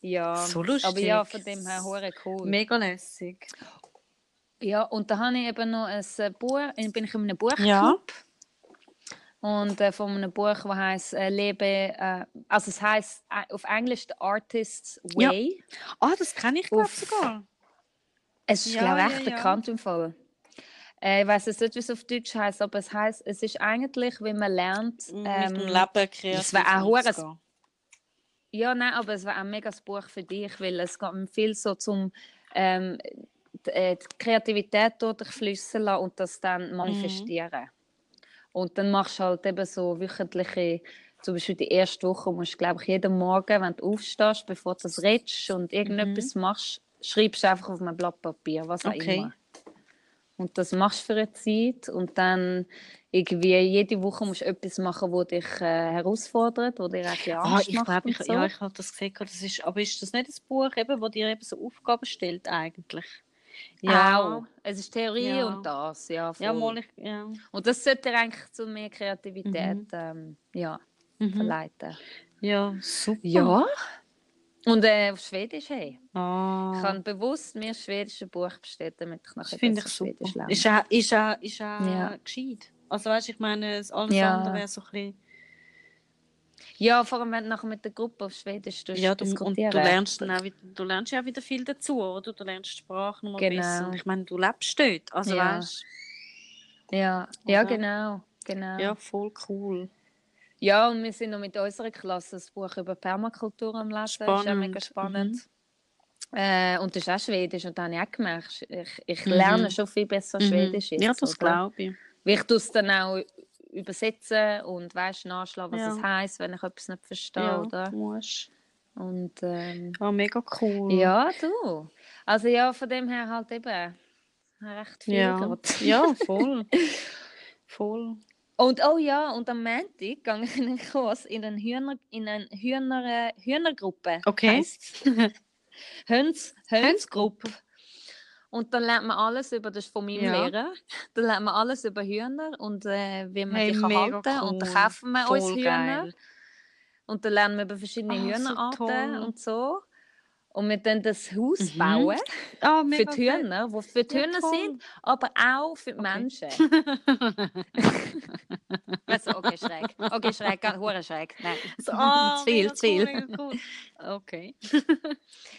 Ja, So lustig. aber ja, von dem her hure cool. Mega lässig. Ja, und da habe ich eben noch ein Buch, bin ich in einem Buchclub. Ja. Und äh, von einem Buch, das heißt äh, Lebe, äh, also es heißt äh, auf Englisch The Artist's Ja. Way. Ah, das kenne ich, glaube sogar. Es ist, Ja, glaube ich, ja, echt ja. bekannt im Fall. Äh, ich weiß jetzt nicht, wie es auf Deutsch heißt, aber es heißt, es ist eigentlich, wie man lernt. mit ähm, dem Leben kreativ es wär auch umzugehen. Ja, nein, aber es war ein mega Buch für dich, weil es geht viel so zum, ähm, die, äh, die Kreativität fließen lassen und das dann manifestieren. Und dann machst du halt eben so wöchentliche, zum Beispiel die erste Woche musst du, glaube ich, jeden Morgen, wenn du aufstehst, bevor du das redest und irgendetwas machst, schreibst du einfach auf ein Blatt Papier, was auch Okay. immer. Und das machst du für eine Zeit und dann irgendwie jede Woche musst du etwas machen, das dich äh, herausfordert, wo dir auch Ah, Angst ich macht ich, so. ja, ich habe das gesehen. Das ist, aber ist das nicht ein Buch, eben, wo dir eben so Aufgaben stellt eigentlich? Auch. Es ist Theorie Ja. und das, ja. Ja, mal ich, ja. Und das sollte dir eigentlich zu mehr Kreativität Mhm. ähm, ja, Mhm. verleiten. Ja, super. Ja. Und äh, auf Schwedisch, hey. Ah. Ich habe bewusst mir das schwedische Buch bestellt, damit ich nachher Das finde ich super. Schwedisch lerne. Ist auch, ist auch, ist auch Ja. gescheit. Also weißt, ich meine, alles Ja. andere wäre so ein bisschen... Ja, vor allem, wenn du nachher mit der Gruppe auf Schwedisch Ja, du, und du lernst dann auch wieder, du lernst ja auch wieder viel dazu, oder? Du lernst die Sprache noch mal Genau. besser. Und ich meine, du lebst dort, also Ja. weißt Ja, ja Oder? genau. genau. ja, voll cool. Ja, und wir sind noch mit unserer Klasse das Buch über Permakultur am Lesen. Das ist auch Spannend. mega spannend. Äh, und das ist auch Schwedisch. Und da habe ich auch gemerkt, ich, ich Mhm. lerne schon viel besser Mhm. Schwedisch jetzt. Ja, das glaube ich. Weil ich es dann auch übersetzen und weißt, nachschlagen, was Ja. es heisst, wenn ich etwas nicht verstehe. Ja, Oder? musst. Und ähm, Ah, mega cool. ja, du. Also ja, von dem her halt eben recht viel ja. ja voll. voll. Und oh ja, und am Montag gehe ich in einen Kurs in eine Hühner, in eine Hühner, Hühnergruppe. Okay. heisst's. Hönz, Hönzgruppe. Und dann lernt man alles über, das ist von meinem Ja. Lehrer, dann lernt man alles über Hühner und äh, wie man Hey, die kann halten Und dann cool. kaufen wir uns Voll Hühner. geil. Und dann lernen wir über verschiedene so Hühnerarten toll. und so. Und wir dann das Haus Mhm. bauen Ah, für die Hühner, die für die Ja, sind, aber auch für die Okay. Menschen. Du, okay, schräg. Okay, schräg, ganz hure schräg. Nein, So, ah, zu viel, zu viel. Cool. Okay.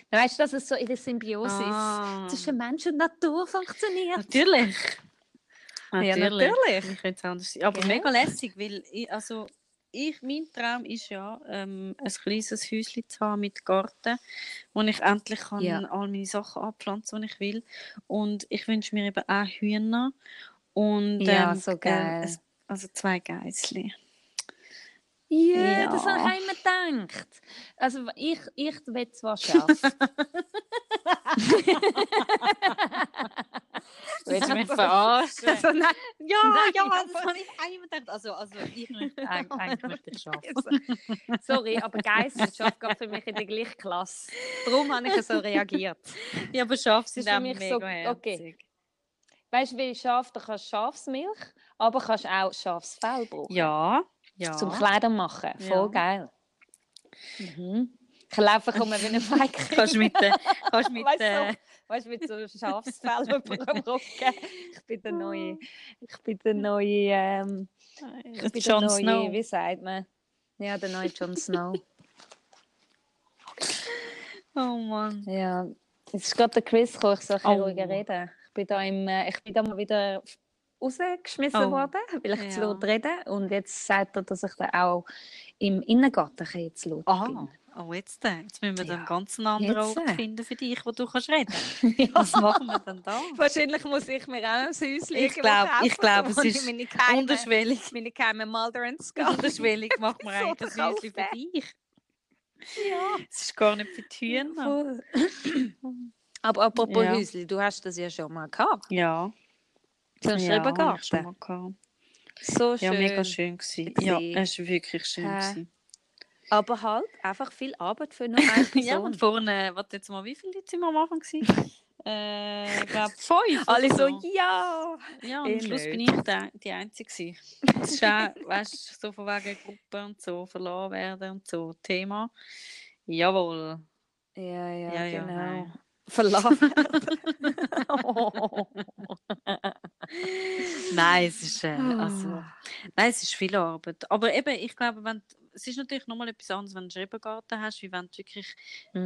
Dann weißt du, dass es so in der Symbiose Ah. zwischen Mensch und Natur funktioniert. Natürlich. Ja, natürlich. Ich könnte es anders sein. Aber Gell? mega lässig, weil ich, also ich, mein Traum ist ja, ähm, ein kleines Häuschen zu haben mit Garten, wo ich endlich kann Ja. all meine Sachen anpflanzen, die ich will. Und ich wünsche mir eben auch Hühner. Und, Ja, ähm, so äh, geil. es- also zwei Geißli. Ja, das habe Ja. ich immer gedacht. Also ich, ich will zwar scharf. Willst du mich verarschen? Also, nein, Ja, Nein, ja, aber- das habe ich auch immer gedacht. Also, also ich möchte eigentlich, möchte ich schaffen. also, sorry, aber Geissenschaft geht für mich in die gleiche Klasse. Darum habe ich so reagiert. Ja, aber Schafe ist sind für mich so- okay. Weißt du, wie Schaf, da kannst du Schafsmilch, aber kannst auch Schafsfell brauchen. Ja, ja. Zum Kleider machen. Voll geil. Mhm. Ich laufe komme wie eine Feige. kannst du mit kannst mit Weißt der, du, weißt du, mit so Schafsfell über dem Rücken. Ich bin der neue, ich bin der neue, ähm, ich bin der neue, Snow. wie sagt man? Ja, der neue Jon Snow. Oh Mann. ja, jetzt ist gerade der Chris gekommen, ich soll ein Oh. ruhiger reden. Ich bin da, im, äh, ich bin da mal wieder rausgeschmissen Oh. worden, weil ich zu Ja. laut rede. Und jetzt sagt er, dass ich dann auch im Innengarten ein zu laut Ah, bin. oh, jetzt, jetzt müssen wir dann Ja. ganz einen anderen Jetzt, Ort finden für dich, wo du kannst reden Ja. Was machen wir denn da? Wahrscheinlich muss ich mir auch ein Häuschen Ich glaub- kaufen, ich es ist meine Keime, Unterschwellig, meine Keime Mulderans gehe. unterschwellig macht man So eigentlich ein Häuschen für dich. Ja. Es ist gar nicht für die. Voll. Aber apropos Ja. Häusli, du hast das ja schon mal gehabt. Ja, Ja habe ich schon Schrebergarten. mal gehabt. So schön. Ja, mega schön gewesen. Ja, es war wirklich schön. Gewesen. Aber halt einfach viel Arbeit für nur eine Person. Ja, und vorne, warte jetzt mal, wie viele Leute sind wir am Anfang gewesen? äh, ich glaube fünf. Alle so, ja. Ja, und eh am Schluss bin ich der, die Einzige. Das ist auch, weißt du, so von wegen Gruppe und so, verloren werden und so, Thema. Jawohl. Ja, ja, Ja, ja, genau. nein. Verlassen. Nein, es ist, äh, also, Ah. nein, es ist viel Arbeit. Aber eben, ich glaube, wenn, es ist natürlich nochmal etwas anderes, wenn du einen Schrebergarten hast, wie wenn du wirklich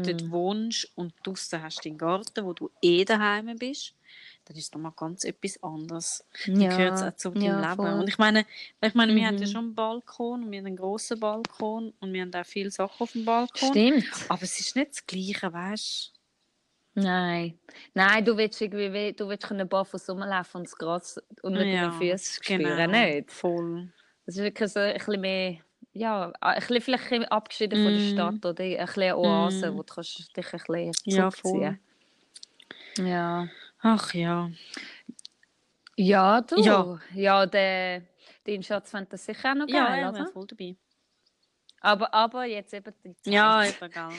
dort Mm. wohnst und draußen hast du den Garten, wo du eh daheim bist, dann ist es nochmal ganz etwas anderes. Dann gehört es auch zu deinem ja, Leben. voll. Und ich meine, ich meine wir haben ja Mhm. schon einen Balkon und wir haben einen grossen Balkon und wir haben auch viele Sachen auf dem Balkon. Stimmt. Aber es ist nicht das Gleiche, weißt Nein. Nein, du willst irgendwie, wie- du willst können barfuß rumlaufen und das Gras unter Ja, deinen Füßen genau. spüren, nicht? Voll. Das ist wirklich so ein bisschen mehr, ja, ein bisschen, vielleicht ein abgeschieden von der Mm. Stadt oder ein bisschen Oase, Mm. wo du kannst dich ein bisschen Ja, zurückziehen Ja. Ach ja. Ja, du. Ja. Ja, der, dein Schatz fand das sicher auch noch Ja, geil, er oder? wäre voll dabei. Aber, aber jetzt eben die Zeit. Ja, eben, gell.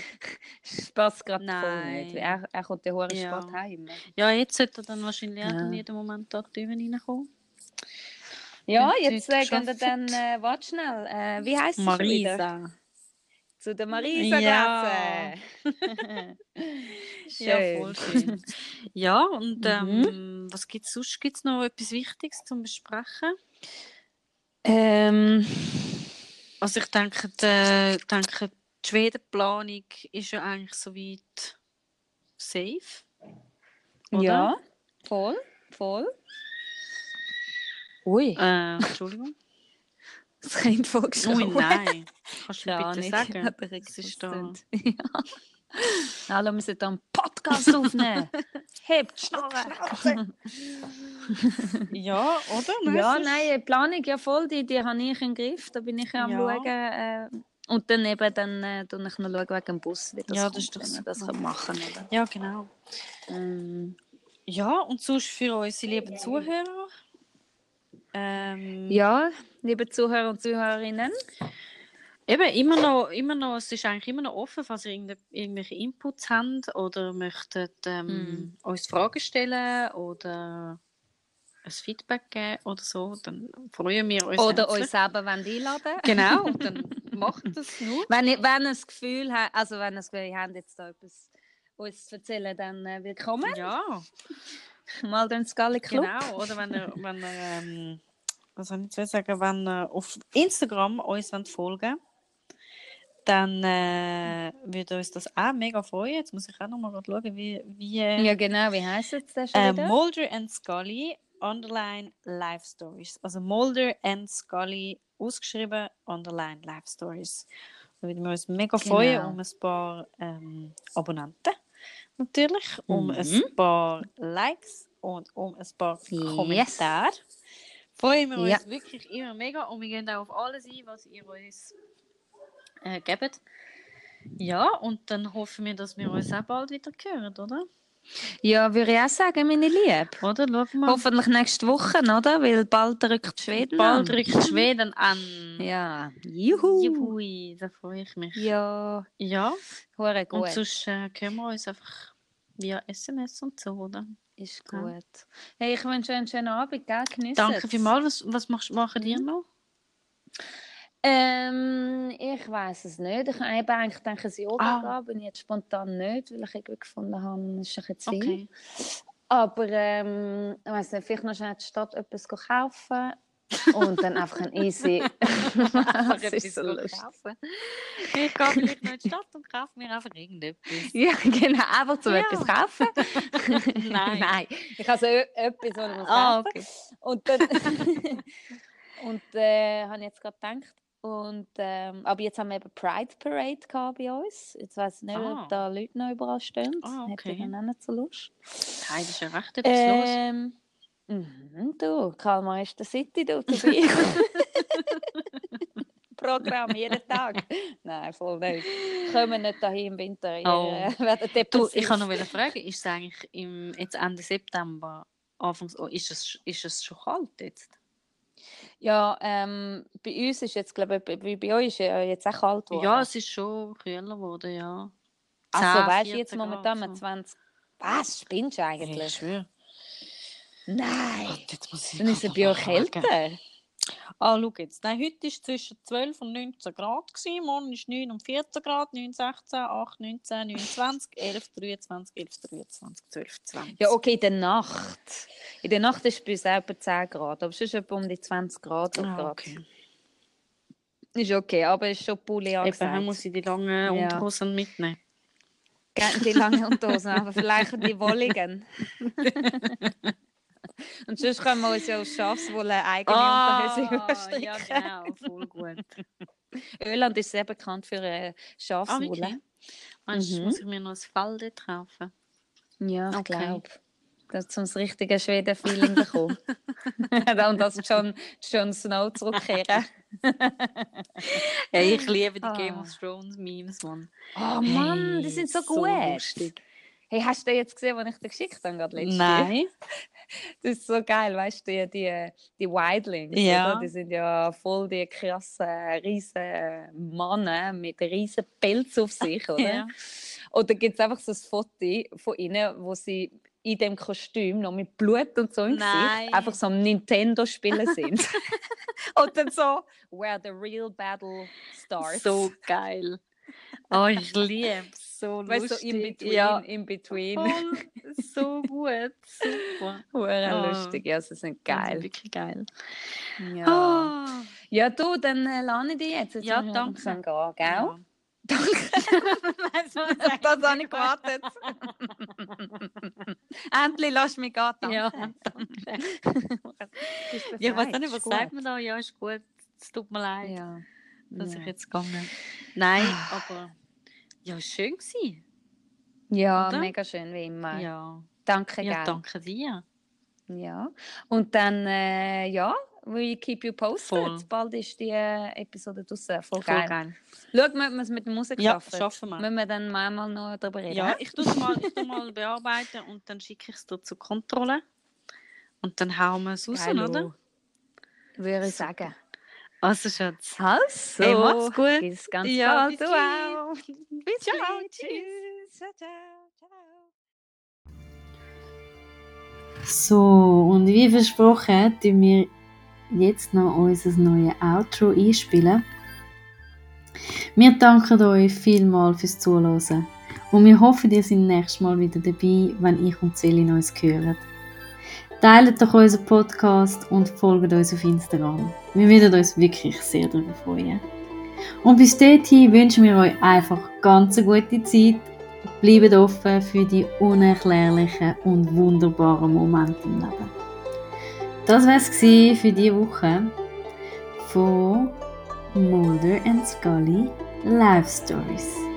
Spaß gerade voll nicht. Er, er kommt ja hure Ja. spät heim. Ja, jetzt sollte er dann wahrscheinlich auch Ja. in jedem Moment da drüben reinkommen. Ja, Wenn jetzt gehen wir dann, äh, warte schnell, äh, wie heisst sie wieder? Marisa. Zu der Marisa Ja. Ja, voll schön. Ja, und Mhm. ähm, was gibt es sonst? Gibt es noch etwas Wichtiges zum Besprechen? Ähm, Also ich denke, die, denke, die Schwedenplanung ist ja eigentlich soweit safe. Oder? ja, voll, voll. Ui, Äh, Entschuldigung. das Kind Ui, vorgeschaut. nein. Kannst du bitte nicht. sagen? Das ist da... Ja. Hallo, wir da einen Podcast aufnehmen. Hebt die Schnarre. Ja, oder? Ja, nein, die Planung ja voll, die, die habe ich im Griff. Da bin ich ja am Ja. schauen. Äh, und dann eben dann, äh, tue ich noch schauen wegen dem Bus, wie das Ja, kommt, das wir das super. können machen können. Ja, genau. Ähm, Ja, und sonst für unsere lieben Zuhörer. Ähm, ja, liebe Zuhörer und Zuhörerinnen. Eben, immer noch, immer noch, es ist eigentlich immer noch offen, falls ihr irgendwelche Inputs habt oder möchtet ähm, Mhm. uns Fragen stellen oder ein Feedback geben oder so, dann freuen wir uns. Oder herzlich. euch selber wollt einladen Genau, dann macht das nur. Wenn ihr, wenn ihr das Gefühl habt, also wenn ihr das Gefühl habt, jetzt da etwas uns zu erzählen, dann äh, willkommen. Ja, Mal den Scully Club. genau. Oder wenn ihr, wenn ihr ähm, was soll ich jetzt sagen, wenn ihr auf Instagram uns wollt folgen dann äh, würde uns das auch mega freuen. Jetzt muss ich auch noch mal grad schauen, wie, wie Ja, genau. Wie heisst jetzt der schon Äh? Mulder and Scully, underline Life Stories. Also Mulder and Scully, ausgeschrieben, underline Life Stories. Da würden wir uns mega freuen Genau. um ein paar ähm, Abonnenten. Natürlich, um Mhm. ein paar Likes und um ein paar Yes. Kommentare. Freuen wir Ja. uns wirklich immer mega und wir gehen auch auf alles ein, was ihr uns äh, gebt. Ja, und dann hoffen wir, dass wir uns auch bald wieder hören, oder? Ja, würde ich auch sagen, meine Liebe. Oder? Wir. Hoffentlich nächste Woche, oder? Weil bald rückt Schweden Bald an. rückt Schweden an. Ja, juhu. Juhui, da freue ich mich. Ja, Ja, hure und gut. sonst äh, können wir uns einfach via SMS und so, oder? Ist Ja. gut. Hey, ich wünsche euch einen schönen Abend, gell? Geniessen Danke vielmals. Was, was machst, machen die noch? Ähm, ich weiß es nicht. Ich habe eben eigentlich gedacht, ein Yoga Ah. gehen, bin ich jetzt spontan nicht, weil ich irgendwie gefunden habe, es ist ein bisschen zu viel. Okay. Aber ähm, ich weiß nicht, vielleicht noch schnell die Stadt etwas kaufen und dann einfach ein easy. das ist so lustig. Ich gehe vielleicht noch in die Stadt und kaufe mir einfach irgendetwas. Ja, genau, einfach zum Ja. etwas kaufen. Nein. Nein, ich habe so etwas, was ich muss Ah, kaufen okay. Und dann und äh, habe jetzt gerade gedacht. Und, ähm, aber jetzt haben wir eben Pride Parade gehabt bei uns. Jetzt weiß ich nicht, Ah. ob da Leute noch überall stehen. Ah, Hätte ich okay. dann auch nicht so Lust. Nein, das ist ja recht etwas los. Ähm, mhm, du, Karl Meister City, du dabei. Programm jeden Tag. Nein, voll nicht. Kommen wir nicht dahin im Winter. Ihr Oh. äh, Du, ich kann noch wieder fragen, ist es eigentlich im, jetzt Ende September, Anfangs, oh, ist, es, ist es schon kalt jetzt? Ja, ähm, bei uns ist jetzt, glaube ich, bei, bei- euch ist ja jetzt auch kalt geworden. Ja, es ist schon kühler geworden, ja. also 10, weißt du, jetzt 14 momentan mit so. 20. Was? Spinnst du Ich eigentlich? schwöre. Nein. Gott, jetzt muss ich Dann ist es bei euch kälter. Ah, schau jetzt. Nein, heute war es zwischen 12 und 19 Grad. Gewesen. Morgen ist 9 und 14 Grad, 9, 16, 8, 19, 29, 11, 23, 11, 23, 12, 20. Ja, okay, in der Nacht. In der Nacht ist es bei uns auch etwa 10 Grad, aber es ist etwa um die 20 Grad. Ah, okay. Ist okay, aber es ist schon Pulli Eben, angesagt. dann muss ich die langen Ja. Unterhosen mitnehmen. Gerne die lange Unterhosen, aber vielleicht die wolligen. Und sonst können wir uns ja aus Schafswolle eigene Unterhose überstricken. ja, genau, voll gut. Öland ist sehr bekannt für äh, Ah, Schafswolle. wirklich? Meinst du, Mhm. muss ich mir noch ein dort kaufen? Ja, ich Okay. glaube. Das zum richtige Schweden-Feeling bekommen. Und dass Jon, Jon Snow zurückkehren. Hey, ich liebe die Ah. Game of Thrones Memes, Mann. Oh Mann, die Hey, sind so so gut. lustig. Hey, hast du jetzt gesehen, was ich dir geschickt habe gerade letztes Nein. Das ist so geil, weißt du, die, die, die Wildlings, Ja. oder? die sind ja voll die krassen, riesen Männer mit riesen Pelz auf sich, oder? Ja. Und da gibt es einfach so ein Foto von ihnen, wo sie in dem Kostüm noch mit Blut und so im Nein. Gesicht einfach so am Nintendo spielen sind. und dann so, where the real battle starts. So geil. Oh, ich liebe es. So weißt lustig. so in between, Ja, in between. voll. So gut. Super. Hure Oh. lustig, ja, sie sind Die sind geil. Wirklich geil. Ja. Ah. Ja, du, dann äh, lerne ich dich jetzt. jetzt Ja, danke. gehen, gell? Ja. Danke. Das habe ich gewartet. Endlich lass mich gehen, danke. Ja, danke. Ja, ich weiß nicht, was sagt man da? Ja, ist gut. Es tut mir leid, Ja. dass ja. ich jetzt gegangen Nein, aber ja, schön gewesen. ja, Oder? mega schön, wie immer. Ja, Danke, ja gell? danke dir. Ja. Und dann, äh, ja, we keep you posted. Voll. Bald ist die äh, Episode draussen. Voll Voll geil. geil. Schau, ob wir es mit der Musik Ja, schaffen. schaffen wir. Müssen wir dann mal noch darüber reden? Ja, ich tue es mal, ich tu mal bearbeiten und dann schicke ich es dir zur Kontrolle. Und dann hauen wir es raus, Geilo. oder? Würde ich sagen. Also, Schatz. Also, Hey, mach's gut. Bis ganz Ja, bald. bis Du auch. Bis Ciao, tschüss. Ciao, ciao, ciao. So, und wie versprochen, tun wir jetzt noch unser neues Outro einspielen. Wir danken euch vielmals fürs Zuhören und wir hoffen, ihr seid nächstes Mal wieder dabei, wenn ich und Celine uns hören. Teilt doch unseren Podcast und folgt uns auf Instagram. Wir würden uns wirklich sehr darüber freuen. Und bis dorthin wünschen wir euch einfach ganz eine gute Zeit Bleibt offen für die unerklärlichen und wunderbaren Momente im Leben. Das war es für diese Woche von Mulder and Scully Life Stories.